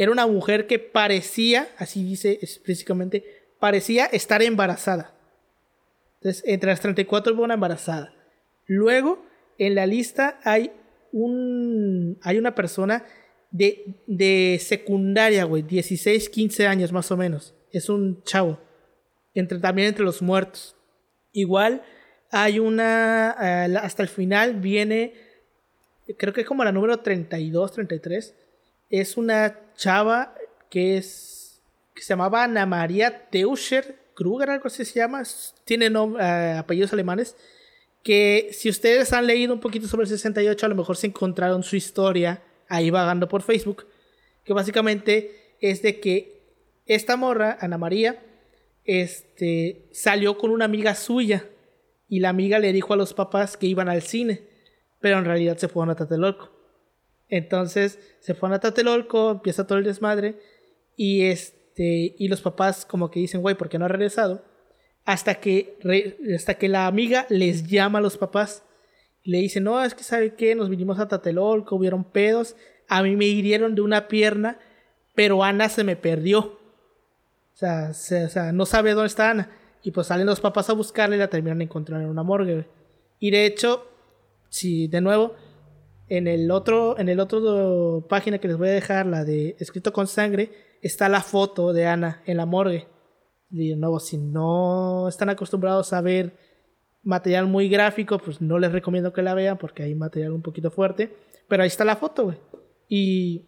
era una mujer que parecía, así dice específicamente, parecía estar embarazada. Entonces, entre las 34 hubo una embarazada. Luego, en la lista hay un hay una persona de, de secundaria, güey, 16, 15 años más o menos. Es un chavo. Entre, también entre los muertos. Igual hay una, eh, hasta el final viene, creo que es como la número 32, 33. Es una chava que es, que se llamaba Ana María Teuscher Kruger, algo así se llama. Tiene eh, apellidos alemanes que si ustedes han leído un poquito sobre el 68, a lo mejor se encontraron su historia ahí vagando por Facebook, que básicamente es de que esta morra, Ana María, este, salió con una amiga suya y la amiga le dijo a los papás que iban al cine, pero en realidad se fueron a Tatelolco. Entonces se fueron a Tatelolco, empieza todo el desmadre y este y los papás como que dicen, güey, ¿por qué no ha regresado? hasta que, hasta que la amiga les llama a los papás y le dice, no, es que sabe qué, nos vinimos a Tatelolco, hubieron pedos, a mí me hirieron de una pierna, pero Ana se me perdió. O sea, o sea, no sabe dónde está Ana. Y pues salen los papás a buscarla y la terminan encontrando en una morgue. Y de hecho, si de nuevo, en el otro, en el otro página que les voy a dejar, la de escrito con sangre, está la foto de Ana en la morgue de nuevo, si no están acostumbrados a ver material muy gráfico, pues no les recomiendo que la vean porque hay material un poquito fuerte. Pero ahí está la foto, güey. Y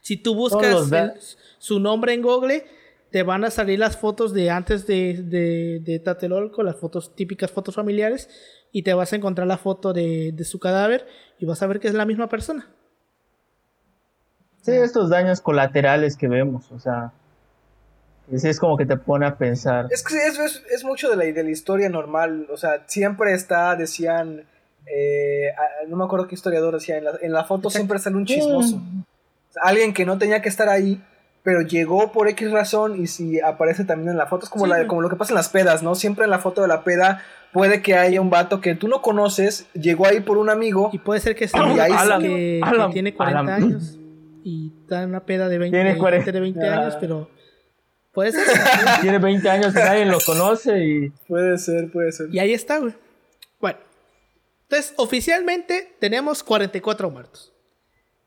si tú buscas su nombre en Google, te van a salir las fotos de antes de, de, de Tatelolco, las fotos típicas fotos familiares, y te vas a encontrar la foto de, de su cadáver y vas a ver que es la misma persona. Sí, estos daños colaterales que vemos, o sea, es como que te pone a pensar. Es que es, es, mucho de la, de la historia normal. O sea, siempre está, decían. Eh, no me acuerdo qué historiador decía. En la, en la foto siempre sale un chismoso. alguien que no tenía que estar ahí, pero llegó por X razón. Y si aparece también en la foto, es como, la, como lo que pasa en las pedas, ¿no? Siempre en la foto de la peda puede que haya un vato que tú no conoces, llegó ahí por un amigo. Y puede ser que sea que, tiene 40 años. Y está en una peda de 20, de 20 años, pero Puede ser. Tiene 20 años y nadie lo conoce y... Puede ser, puede ser. Y ahí está, güey. Bueno. Entonces, oficialmente tenemos 44 muertos.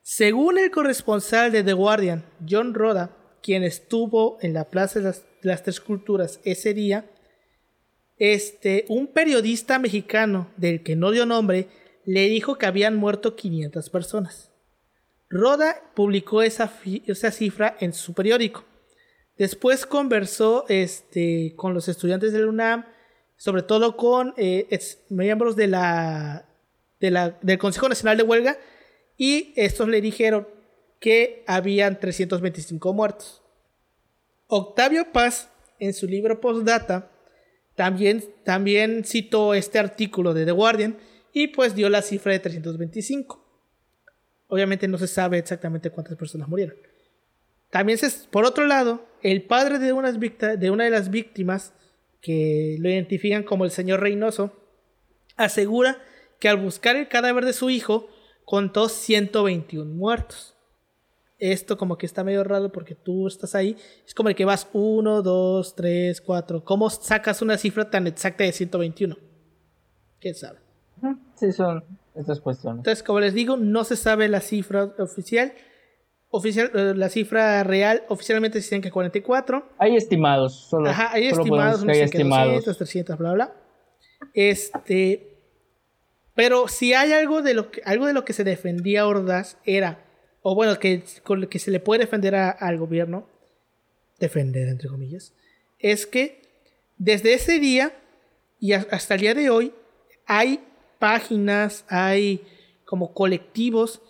Según el corresponsal de The Guardian, John Roda, quien estuvo en la Plaza de las, Tres Culturas ese día, este, un periodista mexicano del que no dio nombre le dijo que habían muerto 500 personas. Roda publicó esa, esa cifra en su periódico. Después conversó este, con los estudiantes de la UNAM, sobre todo con eh, miembros de la, del Consejo Nacional de Huelga, y estos le dijeron que habían 325 muertos. Octavio Paz, en su libro Postdata, también, también citó este artículo de The Guardian y pues dio la cifra de 325. Obviamente no se sabe exactamente cuántas personas murieron. También, por otro lado, el padre de de una de las víctimas, que lo identifican como el señor Reynoso, asegura que al buscar el cadáver de su hijo, contó 121 muertos. Esto como que está medio raro porque tú estás ahí. Es como el que vas 1, 2, 3, 4. ¿Cómo sacas una cifra tan exacta de 121? ¿Quién sabe? Sí, son estas cuestiones. Entonces, como les digo, no se sabe la cifra oficial oficial, eh, la cifra real oficialmente dicen que 44. Hay estimados, solo. Ajá, hay estimados, hay estimados. 200, 300, bla, bla. Este, pero si hay algo de lo que, algo de lo que se defendía Ordaz era, o bueno, que con lo que se le puede defender al gobierno, defender, entre comillas, es que desde ese día y hasta el día de hoy hay páginas, hay como colectivos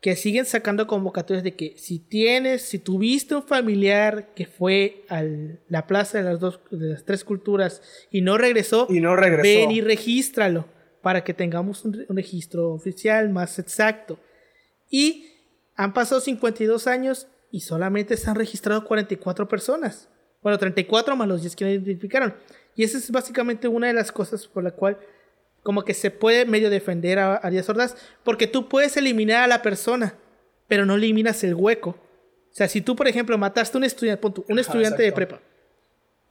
que siguen sacando convocatorias de que si tienes, si tuviste un familiar que fue a la plaza de las dos, de las tres culturas y no regresó, y no regresó. ven y regístralo para que tengamos un, registro oficial más exacto. Y han pasado 52 años y solamente se han registrado 44 personas. Bueno, 34 más los 10 que no identificaron. Y esa es básicamente una de las cosas por la cual como que se puede medio defender a, a Díaz Ordaz, porque tú puedes eliminar a la persona, pero no eliminas el hueco. O sea, si tú, por ejemplo, mataste a un estudiante, un estudiante de prepa,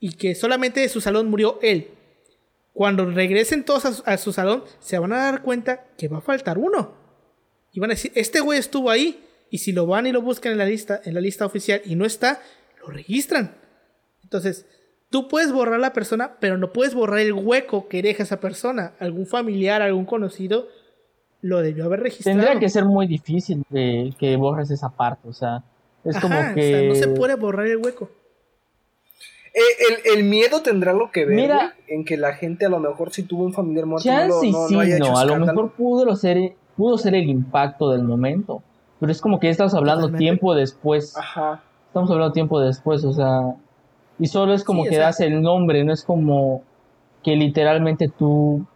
y que solamente de su salón murió él, cuando regresen todos a su, salón, se van a dar cuenta que va a faltar uno. Y van a decir, este güey estuvo ahí, y si lo van y lo buscan en la lista, en la lista oficial y no está, lo registran. Entonces, Tú puedes borrar a la persona, pero no puedes borrar el hueco que deja esa persona. Algún familiar, algún conocido lo debió haber registrado. Tendría que ser muy difícil de que borres esa parte, o sea, es como que... O sea, no se puede borrar el hueco. Eh, el, miedo tendrá lo que ver Mira, en que la gente a lo mejor si tuvo un familiar muerto no, no, sí, no, a lo mejor pudo ser, pudo ser el impacto del momento, pero es como que estamos hablando tiempo después. Ajá. Estamos hablando tiempo después, o sea, y solo es como que das el nombre, no es como que literalmente tú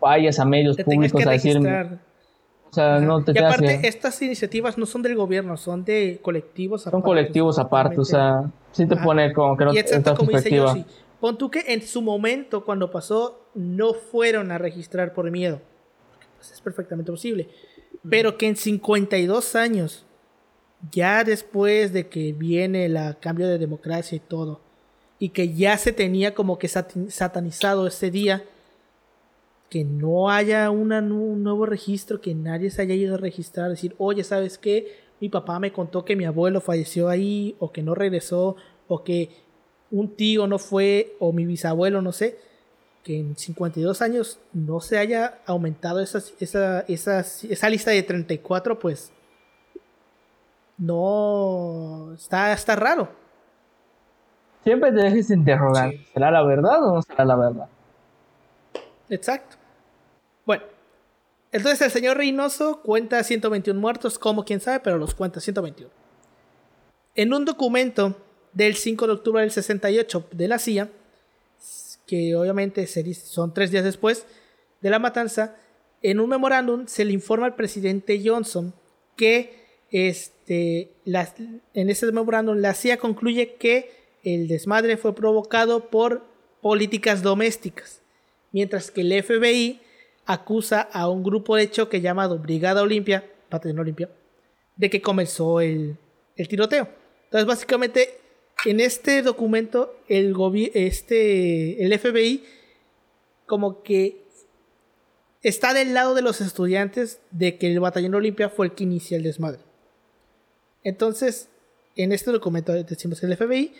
vayas a medios públicos a decir. O sea, no te y aparte, estas iniciativas no son del gobierno, son de colectivos aparte. Son colectivos aparte, o sea, sí te pone como que no y exacto, como dice Yoshi, pon tú que en su momento, cuando pasó, no fueron a registrar por miedo. Pues es perfectamente posible. Pero que en 52 años, ya después de que viene el cambio de democracia y todo, y que ya se tenía como que satanizado ese día, que no haya un nuevo registro, que nadie se haya ido a registrar, decir, oye, ¿sabes qué? Mi papá me contó que mi abuelo falleció ahí, o que no regresó, o que un tío no fue, o mi bisabuelo, no sé, que en 52 años no se haya aumentado esa, esa, esa lista de 34, pues no está, está raro. Siempre te dejes interrogar. ¿Será la verdad o no será la verdad? Exacto. Bueno, entonces el señor Reynoso cuenta 121 muertos, como quien sabe, pero los cuenta 121. En un documento del 5 de octubre del 68 de la CIA, que obviamente son tres días después de la matanza, en un memorándum se le informa al presidente Johnson que este, en ese memorándum la CIA concluye que el desmadre fue provocado por políticas domésticas, mientras que el FBI acusa a un grupo de choque llamado Brigada Olimpia, Batallón Olimpia, de que comenzó el, tiroteo. Entonces, básicamente, en este documento, el, este, el FBI como que está del lado de los estudiantes de que el Batallón Olimpia fue el que inicia el desmadre. Entonces, en este documento decimos el FBI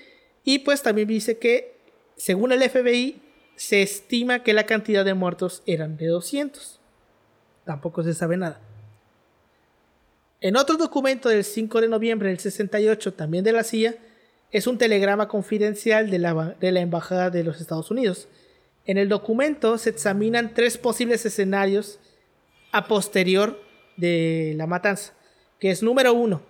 y pues también dice que, según el FBI, se estima que la cantidad de muertos eran de 200. Tampoco se sabe nada. En otro documento del 5 de noviembre del 68, también de la CIA, es un telegrama confidencial de la, de la Embajada de los Estados Unidos. En el documento se examinan tres posibles escenarios a posterior de la matanza, que es número uno,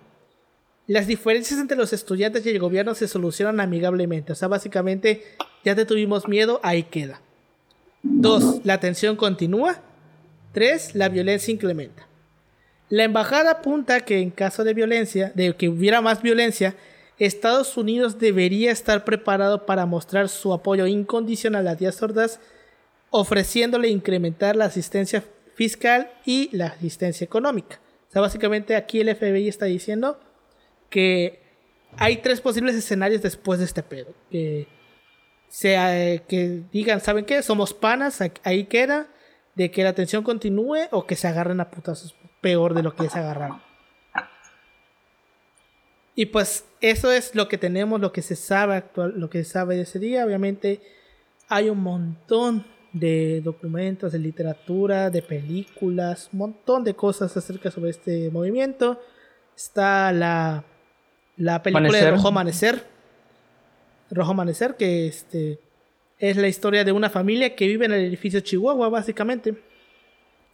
las diferencias entre los estudiantes y el gobierno se solucionan amigablemente. O sea, básicamente ya te tuvimos miedo, ahí queda. Dos, la tensión continúa. Tres, la violencia incrementa. La embajada apunta que en caso de violencia, de que hubiera más violencia, Estados Unidos debería estar preparado para mostrar su apoyo incondicional a Díaz Ordaz, ofreciéndole incrementar la asistencia fiscal y la asistencia económica. O sea, básicamente aquí el FBI está diciendo, que hay tres posibles escenarios después de este pedo. Que, sea, que digan, ¿saben qué? Somos panas, ahí queda. De que la tensión continúe o que se agarren a putazos peor de lo que se agarraron. Y pues eso es lo que tenemos, lo que se sabe actual, lo que se sabe de ese día. Obviamente hay un montón de documentos, de literatura, de películas, un montón de cosas acerca sobre este movimiento. Está la la película de Rojo Amanecer, Rojo Amanecer, que este, es la historia de una familia que vive en el edificio Chihuahua, básicamente.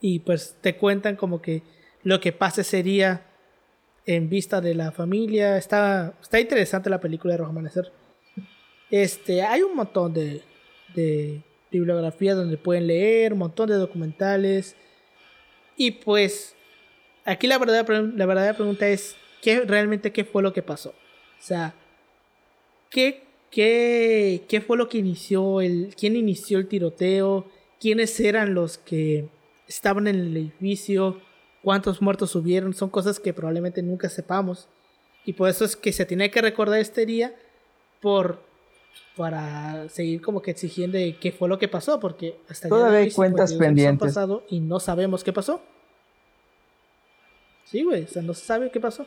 Y pues te cuentan como que lo que pase sería en vista de la familia. Está, está interesante la película de Rojo Amanecer. Este, hay un montón de, de bibliografías donde pueden leer, un montón de documentales. Y pues, aquí la verdad la verdadera pregunta es, ¿qué, realmente qué fue lo que pasó? O sea, ¿qué, qué, qué fue lo que inició el, quién inició el tiroteo? ¿Quiénes eran los que estaban en el edificio? ¿Cuántos muertos hubieron? Son cosas que probablemente nunca sepamos. Y por eso es que se tiene que recordar este día por para seguir como que exigiendo qué fue lo que pasó, porque hasta todavía hay cuentas pendientes pasado y no sabemos qué pasó. Sí, güey, o sea, no se sabe qué pasó.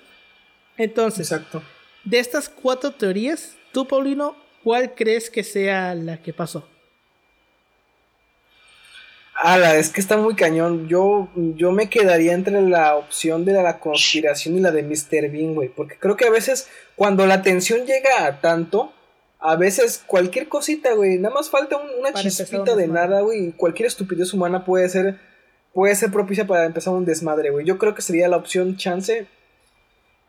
Entonces, Exacto. de estas cuatro teorías, tú, Paulino, ¿cuál crees que sea la que pasó? Ala, es que está muy cañón. Yo, yo me quedaría entre la opción de la conspiración y la de Mr. Bean, güey. Porque creo que a veces, cuando la tensión llega a tanto, a veces cualquier cosita, güey, nada más falta una chispita de nada, güey, y cualquier estupidez humana puede ser puede ser propicia para empezar un desmadre, güey. Yo creo que sería la opción chance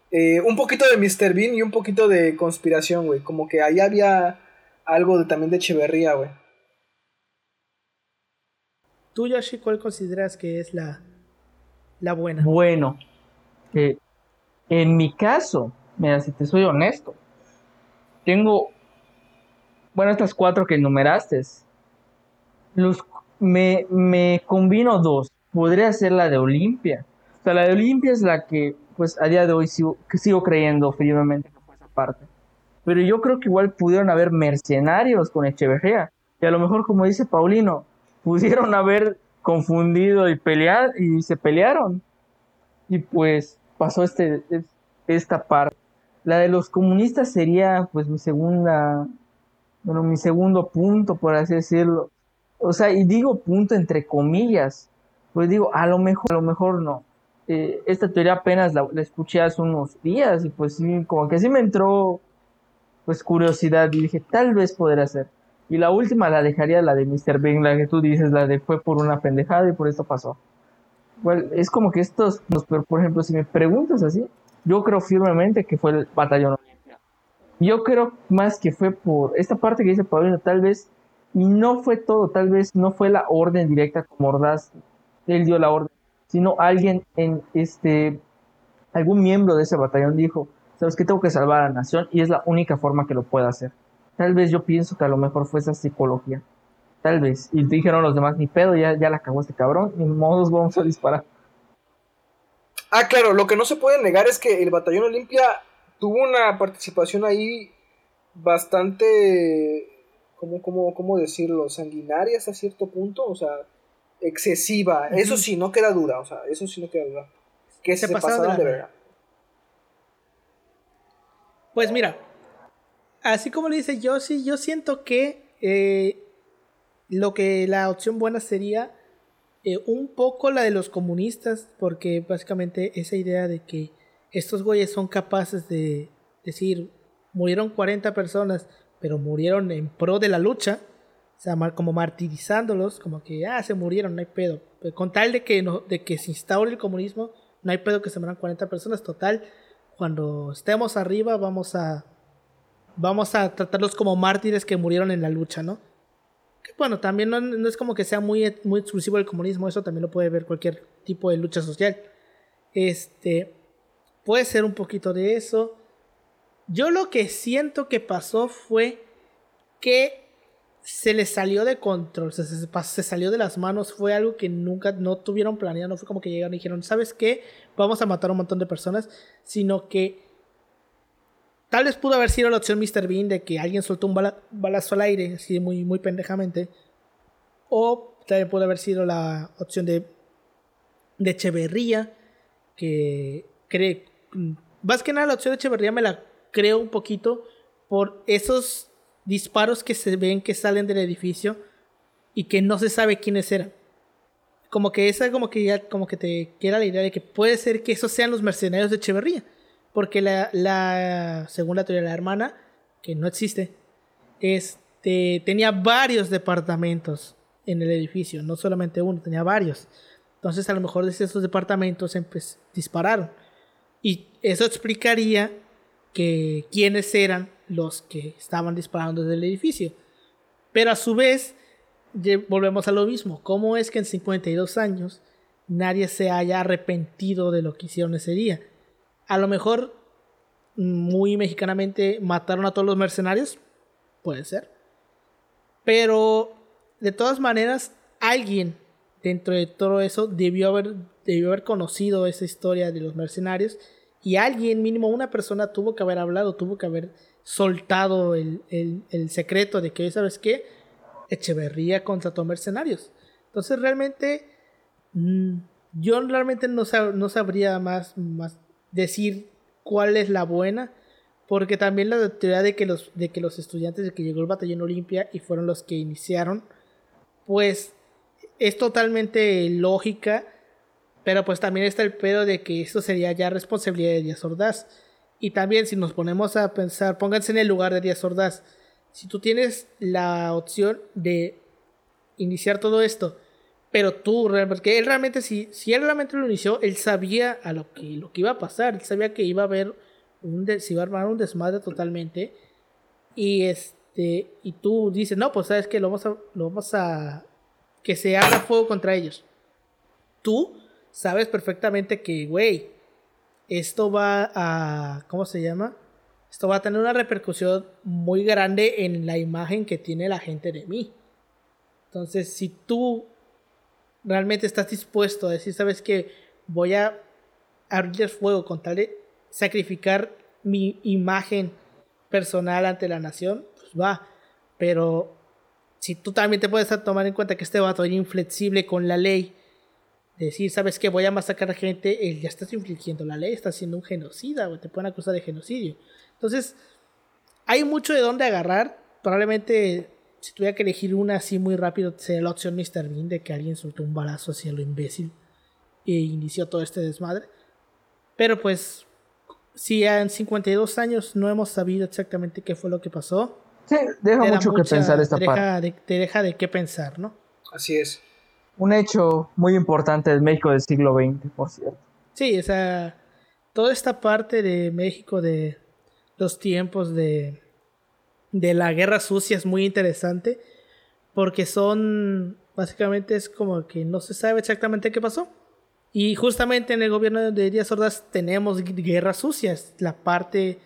eh, un poquito de Mr. Bean y un poquito de conspiración, güey, como que ahí había algo de, también de Echeverría, güey. ¿Tú, Yoshi, cuál consideras que es la, la buena? Bueno, eh, en mi caso, mira, si te soy honesto, tengo bueno, estas cuatro que enumeraste, los, me, me combino dos. Podría ser la de Olimpia. O sea, la de Olimpia es la que, pues, a día de hoy sigo, que sigo creyendo firmemente que fue esa parte. Pero yo creo que igual pudieron haber mercenarios con Echeverría. Y a lo mejor, como dice Paulino, pudieron haber confundido y pelear y se pelearon. Y pues pasó este, esta parte. La de los comunistas sería pues mi segunda bueno, mi segundo punto, por así decirlo. O sea, y digo punto entre comillas, pues digo, a lo mejor, a lo mejor no. Eh, esta teoría apenas la, escuché hace unos días y pues sí, como que sí me entró pues curiosidad y dije, tal vez podría ser. Y la última la dejaría la de Mr. Bing, la que tú dices, la de fue por una pendejada y por esto pasó. Bueno, es como que estos, por ejemplo, si me preguntas así, yo creo firmemente que fue el batallón yo creo más que fue por esta parte que dice Paulino, tal vez, y no fue todo, tal vez no fue la orden directa como Ordaz, él dio la orden, sino alguien en este, algún miembro de ese batallón dijo, sabes que tengo que salvar a la nación y es la única forma que lo pueda hacer. Tal vez yo pienso que a lo mejor fue esa psicología. Tal vez. Y dijeron los demás, ni pedo, ya, ya la acabó este cabrón, ni modos vamos a disparar. Ah, claro, lo que no se puede negar es que el batallón Olimpia tuvo una participación ahí bastante, ¿cómo, cómo, cómo decirlo? Sanguinaria hasta cierto punto, o sea, excesiva. Eso sí, no queda duda, o sea, eso sí no queda duda. Que se, pasaron de, verdad. Pues mira, así como le dice yo, sí, yo siento que eh, lo que la opción buena sería eh, un poco la de los comunistas, porque básicamente esa idea de que estos güeyes son capaces de decir, murieron 40 personas, pero murieron en pro de la lucha, o sea, como martirizándolos, como que, ah, se murieron, no hay pedo. con tal de que, no, de que se instaure el comunismo, no hay pedo que se mueran 40 personas, total, cuando estemos arriba vamos a, vamos a tratarlos como mártires que murieron en la lucha, ¿no? Que, bueno, también no, es como que sea muy, exclusivo del comunismo, eso también lo puede ver cualquier tipo de lucha social. Este, Puede ser un poquito de eso. Yo lo que siento que pasó fue que se les salió de control, se, se, salió de las manos, fue algo que nunca no tuvieron planeado, no fue como que llegaron y dijeron, ¿sabes qué? Vamos a matar a un montón de personas, sino que tal vez pudo haber sido la opción Mr. Bean de que alguien soltó un balazo al aire, así muy, muy pendejamente, o también pudo haber sido la opción de, de Echeverría, que cree, más que nada la opción de Echeverría me la creo un poquito por esos disparos que se ven que salen del edificio y que no se sabe quiénes eran. Como que esa como que ya como que te queda la idea de que puede ser que esos sean los mercenarios de Echeverría. Porque la, la según la teoría de la hermana, que no existe, este, tenía varios departamentos en el edificio, no solamente uno, tenía varios. Entonces a lo mejor desde esos departamentos dispararon. Y eso explicaría que quiénes eran los que estaban disparando desde el edificio. Pero a su vez, volvemos a lo mismo. ¿Cómo es que en 52 años nadie se haya arrepentido de lo que hicieron ese día? A lo mejor, muy mexicanamente, mataron a todos los mercenarios. Puede ser. Pero, de todas maneras, alguien dentro de todo eso debió haber, debió haber conocido esa historia de los mercenarios. Y alguien, mínimo una persona, tuvo que haber hablado, tuvo que haber soltado el, secreto de que, ¿sabes qué? Echeverría contrató mercenarios. Entonces realmente mm, yo realmente no, no sabría más, más decir cuál es la buena, porque también la teoría de que los, de que los estudiantes de que llegó el batallón Olimpia y fueron los que iniciaron, pues es totalmente lógica, pero pues también está el pedo de que esto sería ya responsabilidad de Díaz Ordaz. Y también si nos ponemos a pensar, pónganse en el lugar de Díaz Ordaz, si tú tienes la opción de iniciar todo esto, pero tú, porque él realmente, si, si él realmente lo inició, él sabía a lo que, lo que iba a pasar, él sabía que iba a haber un, se iba a armar un desmadre totalmente, y este, y tú dices, no, pues sabes que lo vamos a, lo vamos a, que se haga fuego contra ellos. Tú sabes perfectamente que, güey, esto va a, ¿cómo se llama? Esto va a tener una repercusión muy grande en la imagen que tiene la gente de mí. Entonces, si tú realmente estás dispuesto a decir, sabes que voy a abrir fuego con tal de sacrificar mi imagen personal ante la nación, pues va. Pero si tú también te puedes tomar en cuenta que este vato era inflexible con la ley, decir, ¿sabes qué? Voy a masacrar a gente, él ya estás infligiendo la ley, estás siendo un genocida, o te pueden acusar de genocidio. Entonces, hay mucho de dónde agarrar. Probablemente, si tuviera que elegir una así muy rápido, sería la opción Mr. Bean de que alguien soltó un balazo hacia lo imbécil e inició todo este desmadre. Pero pues, si en 52 años no hemos sabido exactamente qué fue lo que pasó, Sí, deja mucho que pensar esta parte. te deja de qué pensar, ¿no? Así es. Un hecho muy importante del México del siglo XX, por cierto. Sí, o sea, toda esta parte de México de los tiempos de, de la guerra sucia es muy interesante porque son, básicamente es como que no se sabe exactamente qué pasó. Y justamente en el gobierno de Díaz Ordaz tenemos guerras sucias, la parte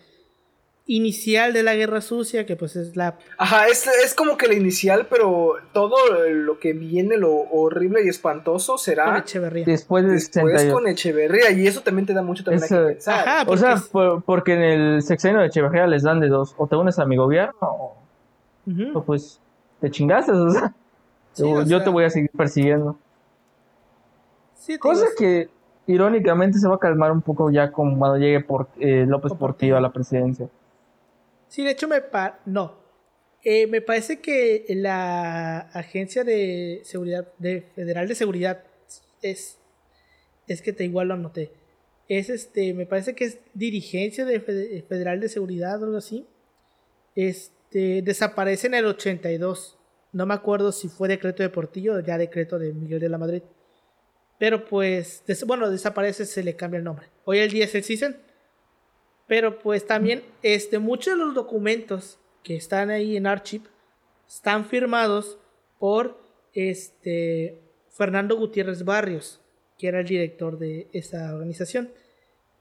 inicial de la guerra sucia, que pues es la... Ajá, es, es como que la inicial, pero todo lo que viene, lo horrible y espantoso será... Con Echeverría. Después, de Después con Echeverría, y eso también te da mucho también que pensar. Ajá, o sea, porque en el sexenio de Echeverría les dan de dos, o te unes a mi gobierno, o, pues te chingaste, o sea, yo, te voy a seguir persiguiendo. Sí, Cosa que irónicamente se va a calmar un poco ya cuando llegue por, eh, López Portillo a la presidencia. Sí, de hecho me no. Eh, me parece que la Agencia de Seguridad de Federal de Seguridad es es que te igual lo anoté. Es este, me parece que es dirigencia de Federal de Seguridad o algo así. Este desaparece en el 82. No me acuerdo si fue decreto de Portillo o ya decreto de Miguel de la Madrid. Pero pues, bueno, desaparece, se le cambia el nombre. Hoy el día es el. Pero pues también este, muchos de los documentos que están ahí en Archive están firmados por este, Fernando Gutiérrez Barrios, que era el director de esa organización.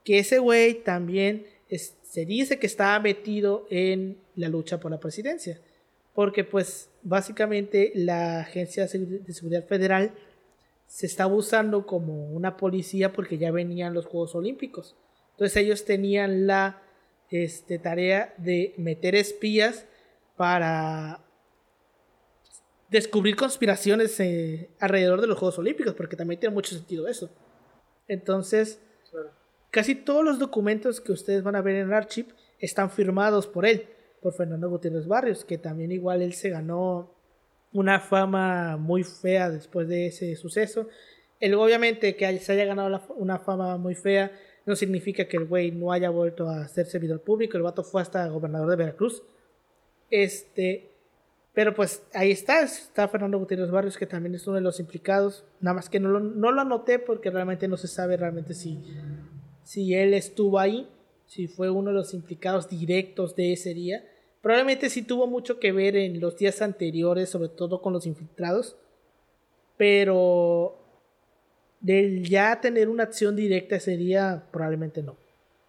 Que ese güey también se dice que estaba metido en la lucha por la presidencia. Porque pues básicamente la Agencia de Seguridad Federal se estaba usando como una policía porque ya venían los Juegos Olímpicos. Entonces ellos tenían la este, tarea de meter espías para descubrir conspiraciones eh, alrededor de los Juegos Olímpicos, porque también tiene mucho sentido eso. Entonces, casi todos los documentos que ustedes van a ver en Archive están firmados por él, por Fernando Gutiérrez Barrios, que también igual él se ganó una fama muy fea después de ese suceso. Él obviamente que se haya ganado una fama muy fea no significa que el güey no haya vuelto a ser servidor público. El vato fue hasta gobernador de Veracruz. Este, pero pues ahí está, está Fernando Gutiérrez Barrios, que también es uno de los implicados. Nada más que no lo, no lo anoté porque realmente no se sabe realmente si, si él estuvo ahí, si fue uno de los implicados directos de ese día. Probablemente sí tuvo mucho que ver en los días anteriores, sobre todo con los infiltrados. Pero del ya tener una acción directa ese día, probablemente no.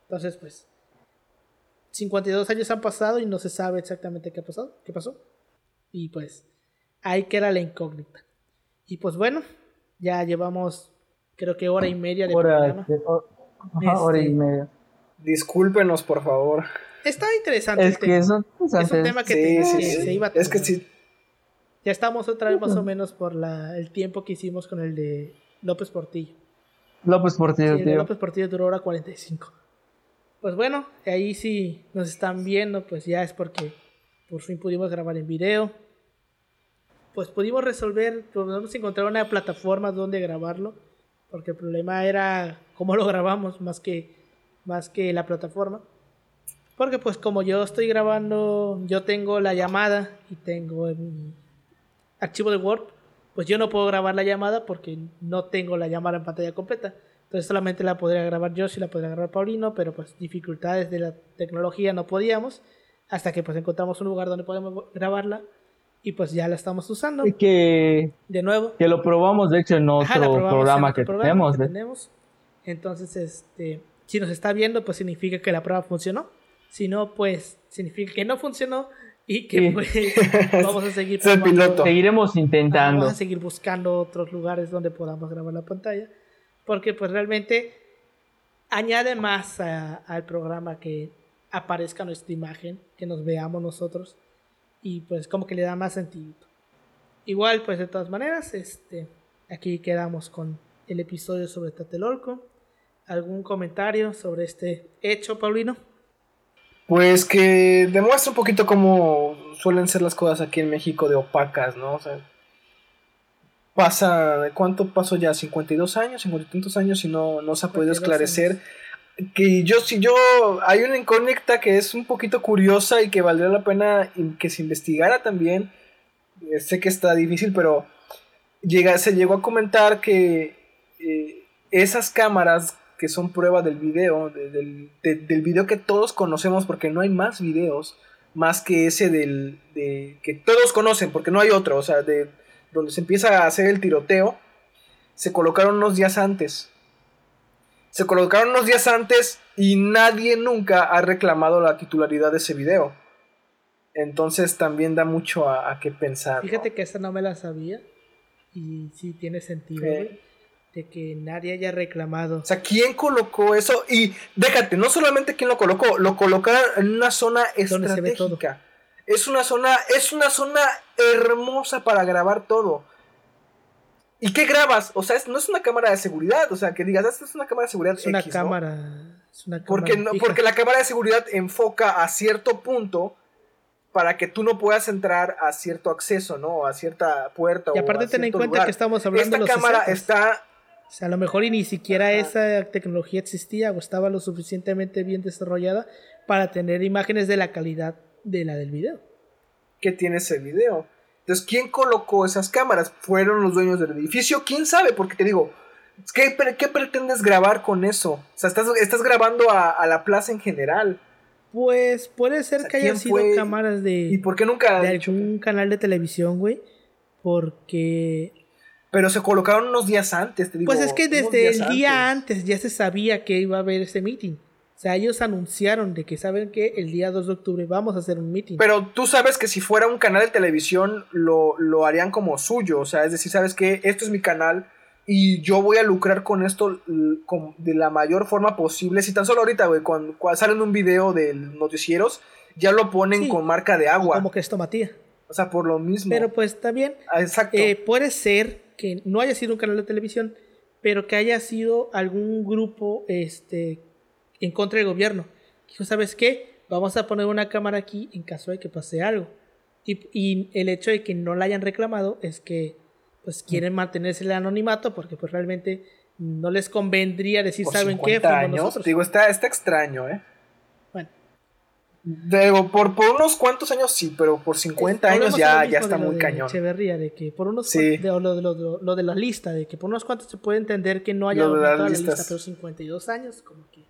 Entonces, pues, 52 años han pasado y no se sabe exactamente qué ha pasado, qué pasó. Y pues, ahí queda la incógnita. Y pues bueno, ya llevamos creo que hora y media de programa. hora y este, media. Discúlpenos, por favor. Estaba interesante. Es que es un tema que, se iba a Es que sí. Ya estamos otra vez más o menos por la, el tiempo que hicimos con el de López Portillo. López Portillo, el de López Portillo duró hora 45. Pues bueno, ahí sí nos están viendo, pues ya es porque por fin pudimos grabar en video. Pues pudimos resolver, pudimos encontrar una plataforma donde grabarlo, porque el problema era cómo lo grabamos más que, más que la plataforma. Porque pues como yo estoy grabando, yo tengo la llamada y tengo el archivo de Word, pues yo no puedo grabar la llamada porque no tengo la llamada en pantalla completa. Entonces solamente la podría grabar yo, si la podría grabar Paulino, pero pues dificultades de la tecnología no podíamos, hasta que pues encontramos un lugar donde podemos grabarla y pues ya la estamos usando. Y que de nuevo que lo probamos de hecho en otro programa, que, tenemos, tenemos. Entonces, este, si nos está viendo, pues significa que la prueba funcionó. Si no, pues significa que no funcionó y que pues, vamos a seguir Seguiremos intentando. Vamos a seguir buscando otros lugares donde podamos grabar la pantalla porque pues realmente añade más al programa que aparezca nuestra imagen, que nos veamos nosotros y pues como que le da más sentido. Igual pues de todas maneras, este, aquí quedamos con el episodio sobre Tatelolco. ¿Algún comentario sobre este hecho, Paulino? Pues que demuestra un poquito cómo suelen ser las cosas aquí en México de opacas, ¿no? O sea, pasa, ¿de cuánto pasó ya? ¿52 años? ¿50 tantos años? Y no, no se ha podido esclarecer. Que yo, si yo, hay una incógnita que es un poquito curiosa y que valdría la pena que se investigara también. Eh, sé que está difícil, pero llega, se llegó a comentar que eh, esas cámaras que son prueba del video, del, del video que todos conocemos, porque no hay más videos más que ese del de, que todos conocen, porque no hay otro, o sea, de donde se empieza a hacer el tiroteo, se colocaron unos días antes. Se colocaron unos días antes y nadie nunca ha reclamado la titularidad de ese video. Entonces también da mucho a, qué pensar. Fíjate que esta no me la sabía y sí tiene sentido. De que nadie haya reclamado. O sea, ¿quién colocó eso? Y déjate, no solamente quién lo colocó, lo colocaron en una zona estratégica. Es una zona, es una zona hermosa para grabar todo. ¿Y qué grabas? O sea, no es una cámara de seguridad. O sea, que digas, esta es una cámara de seguridad. Es una cámara. Es una cámara porque, no, porque la cámara de seguridad enfoca a cierto punto para que tú no puedas entrar a cierto acceso, ¿no? A cierta puerta. Y aparte, ten en cuenta que estamos hablando Esta de cámara está. O sea, a lo mejor y ni siquiera esa tecnología existía o estaba lo suficientemente bien desarrollada para tener imágenes de la calidad de la del video. Que tiene ese video. Entonces, ¿quién colocó esas cámaras? ¿Fueron los dueños del edificio? ¿Quién sabe? Porque te digo, ¿qué, qué pretendes grabar con eso? O sea, estás, estás grabando a, la plaza en general. Pues puede ser que hayan sido cámaras de. ¿Y por qué nunca? De algún canal de televisión, güey. Porque. Pero se colocaron unos días antes, te digo. Pues es que desde el día antes. ya se sabía que iba a haber ese meeting. O sea, ellos anunciaron de que saben que el día 2 de octubre vamos a hacer un meeting. Pero tú sabes que si fuera un canal de televisión lo, lo harían como suyo. O sea, es decir, sabes que esto es mi canal y yo voy a lucrar con esto de la mayor forma posible. Si tan solo ahorita, güey, cuando, salen un video de noticieros, ya lo ponen con marca de agua. Como que esto Matías. O sea, por lo mismo. Pero pues está bien. Ah, exacto. Eh, puede ser que no haya sido un canal de televisión, pero que haya sido algún grupo este, en contra del gobierno. Dijo, ¿sabes qué? Vamos a poner una cámara aquí en caso de que pase algo. Y, el hecho de que no la hayan reclamado es que pues quieren mantenerse el anonimato porque pues realmente no les convendría decir, ¿saben qué? años, Digo, está, está extraño, ¿eh? Bueno. por, por unos cuantos años sí, pero por 50 años ya, ya está muy cañón. Echeverría, de que por unos de, lo, lo, de la lista, de que por unos cuantos se puede entender que no haya toda la lista, pero 52 años, como que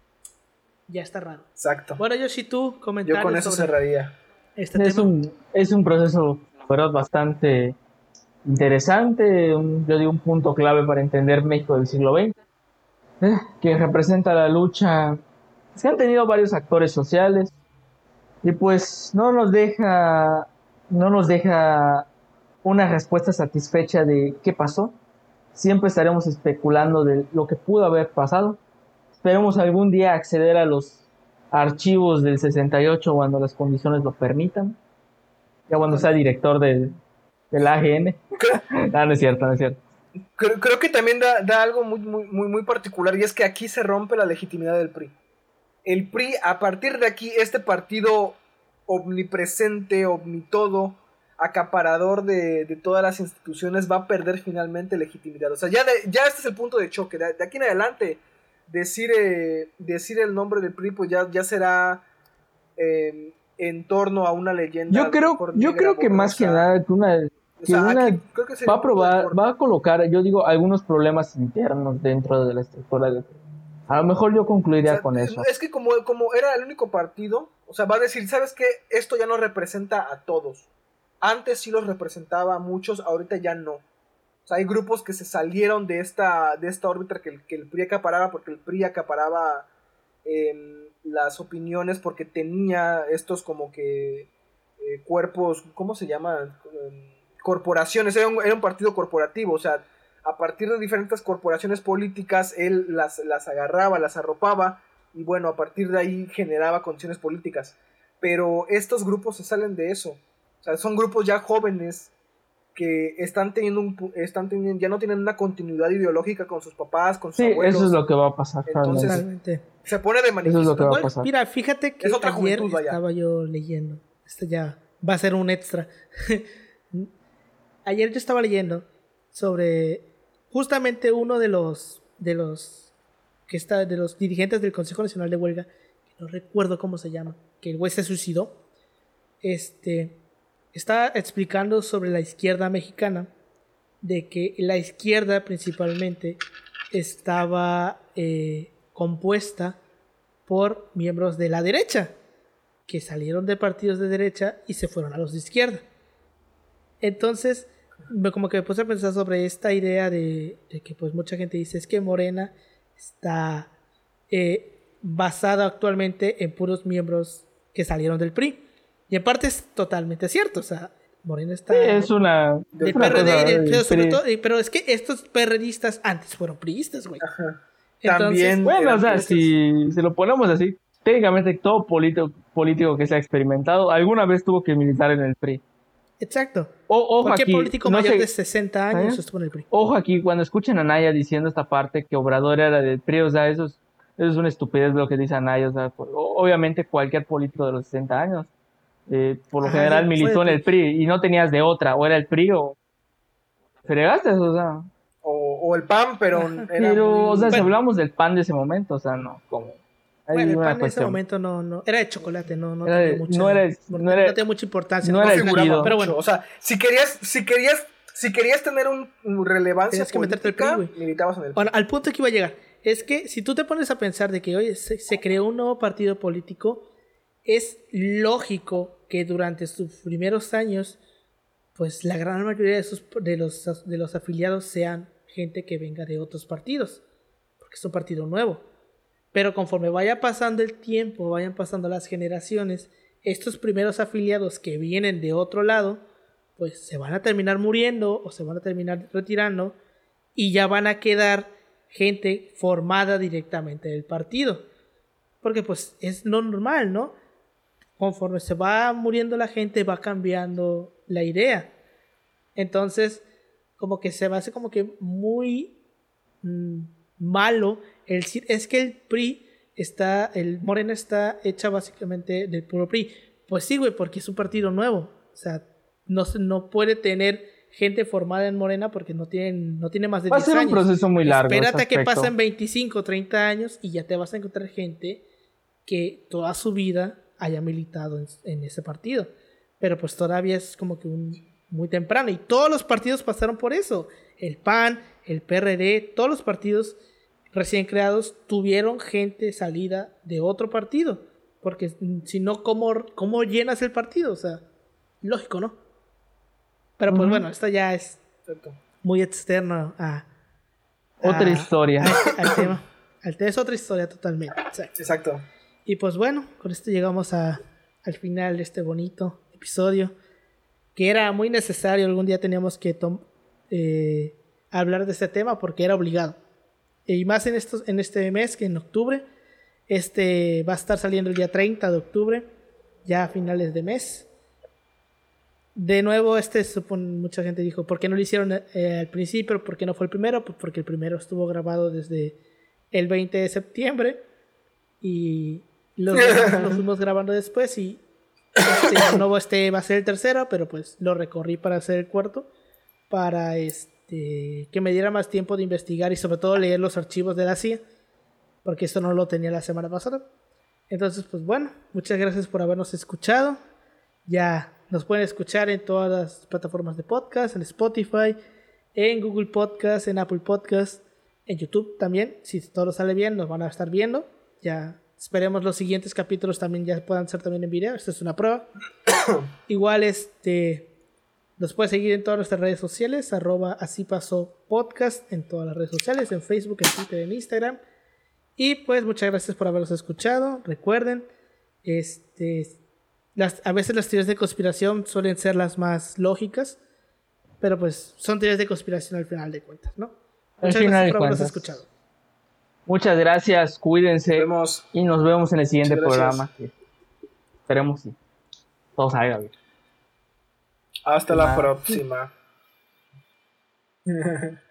ya está raro. Exacto. Bueno, yo si tú comentarios. Yo con eso cerraría. Este es, un, es un proceso, verdad, bastante interesante, yo digo un punto clave para entender México del siglo XX, eh, que representa la lucha. Se han tenido varios actores sociales, y pues no nos deja, no nos deja una respuesta satisfecha de qué pasó. Siempre estaremos especulando de lo que pudo haber pasado. Esperemos algún día acceder a los archivos del 68 cuando las condiciones lo permitan. Ya cuando sea director del, del AGN. no, no es cierto, no es cierto. Creo, que también da, da algo muy, muy, muy particular y es que aquí se rompe la legitimidad del PRI el PRI, a partir de aquí, este partido omnipresente, omnitodo, acaparador de, todas las instituciones, va a perder finalmente legitimidad. O sea, ya, ya este es el punto de choque. De, aquí en adelante, decir, eh, decir el nombre del PRI, pues ya, ya será em, en torno a una leyenda. Yo creo, yo creo que más que nada, una, va a probar, va a colocar, yo digo, algunos problemas internos dentro de la estructura del PRI. A lo mejor yo concluiría con eso. Es que como, como era el único partido, o sea, va a decir, ¿sabes qué? Esto ya no representa a todos. Antes sí los representaba a muchos, ahorita ya no. O sea, hay grupos que se salieron de esta, de esta órbita que el, que el PRI acaparaba, porque el PRI acaparaba em, las opiniones, porque tenía estos como que eh, cuerpos, ¿cómo se llaman? Em, corporaciones, era un, era un partido corporativo, o sea, a partir de diferentes corporaciones políticas, él las, las agarraba, las arropaba y bueno, a partir de ahí generaba condiciones políticas. Pero estos grupos se salen de eso. O sea, son grupos ya jóvenes que están teniendo, un, están teniendo ya no tienen una continuidad ideológica con sus papás, con sus sí, Eso es lo que va a pasar. Entonces, se pone de manifiesto. Eso es lo que va a pasar. Mira, fíjate que ayer estaba yo leyendo. Esto ya va a ser un extra. ayer yo estaba leyendo sobre justamente uno de los de los que está de los dirigentes del Consejo Nacional de Huelga, que no recuerdo cómo se llama, que el güey se suicidó. Este está explicando sobre la izquierda mexicana de que la izquierda principalmente estaba eh, compuesta por miembros de la derecha que salieron de partidos de derecha y se fueron a los de izquierda. Entonces, como que me puse a pensar sobre esta idea de, que pues mucha gente dice es que Morena está eh, basada actualmente en puros miembros que salieron del PRI. Y en parte es totalmente cierto, o sea, Morena está... es una... pero, es que estos perredistas antes fueron priistas, güey. También... Bueno, o sea, si, si lo ponemos así, técnicamente todo político, político que se ha experimentado alguna vez tuvo que militar en el PRI. Exacto. O, ojo político mayor de 60 años ¿Eh? estuvo en el PRI? Ojo aquí, cuando escuchen a Naya diciendo esta parte que Obrador era del PRI, o sea, eso es, eso es una estupidez lo que dice Anaya. O sea, obviamente cualquier político de los 60 años, eh, por lo general militó en el PRI y no tenías de otra, o era el PRI o fregaste, o sea. O, el PAN, pero era Pero, o sea, si hablamos del PAN de ese momento, o sea, no, como bueno, el pan en ese momento no, no, era de chocolate, no, no tenía mucha, no, era, no, era, tenía mucha importancia. No, era el pero bueno. O sea, si querías, si querías, si querías tener un, relevancia que meterte el PRI, el Bueno, al punto que iba a llegar, es que si tú te pones a pensar de que hoy se, se, creó un nuevo partido político, es lógico que durante sus primeros años, pues la gran mayoría de, sus, de, los, de los afiliados sean gente que venga de otros partidos, porque es un partido nuevo. Pero conforme vaya pasando el tiempo, vayan pasando las generaciones, estos primeros afiliados que vienen de otro lado, pues se van a terminar muriendo o se van a terminar retirando y ya van a quedar gente formada directamente del partido. Porque pues es normal, ¿no? Conforme se va muriendo la gente va cambiando la idea. Entonces, como que se va a hacer como que muy mm, malo el, es que el PRI está, el Morena está hecha básicamente del puro PRI. Pues sí, güey, porque es un partido nuevo. O sea, no, no puede tener gente formada en Morena porque no, tienen, no tiene más de 10 años. Va a ser un proceso muy largo. Espérate a que pasen 25, 30 años y ya te vas a encontrar gente que toda su vida haya militado en, ese partido. Pero pues todavía es como que un, muy temprano. Y todos los partidos pasaron por eso. El PAN, el PRD, todos los partidos recién creados tuvieron gente salida de otro partido. Porque si no, ¿cómo, ¿cómo llenas el partido? O sea, lógico, ¿no? Pero pues bueno, esto ya es muy externo a... Otra historia. al tema. es otra historia totalmente. Exacto. Y pues bueno, con esto llegamos a, al final de este bonito episodio. Que era muy necesario. Algún día teníamos que eh, hablar de este tema porque era obligado. Y más en, estos, en este mes, que en octubre. Este va a estar saliendo el día 30 de octubre, ya a finales de mes. De nuevo, este supone, mucha gente dijo, ¿por qué no lo hicieron eh, al principio? ¿Por qué no fue el primero? Pues porque el primero estuvo grabado desde el 20 de septiembre y lo, fuimos grabando después y este, de nuevo este va a ser el tercero, pero pues lo recorrí para hacer el cuarto, para este, que me diera más tiempo de investigar y sobre todo leer los archivos de la CIA, porque esto no lo tenía la semana pasada. Entonces, pues bueno, muchas gracias por habernos escuchado. Ya nos pueden escuchar en todas las plataformas de podcast, en Spotify, en Google Podcast, en Apple Podcast, en YouTube también. Si todo sale bien, nos van a estar viendo. Ya esperemos los siguientes capítulos también ya puedan ser también en video. Esta es una prueba. Igual este nos puede seguir en todas nuestras redes sociales, arroba así pasó podcast en todas las redes sociales, en Facebook, en Twitter, en Instagram. Y pues muchas gracias por habernos escuchado. Recuerden, este a veces las teorías de conspiración suelen ser las más lógicas, pero pues son teorías de conspiración al final de cuentas, ¿no? Muchas gracias por habernos escuchado. Muchas gracias, cuídense y nos vemos en el siguiente programa. esperemos que todo salga bien. Hasta la próxima.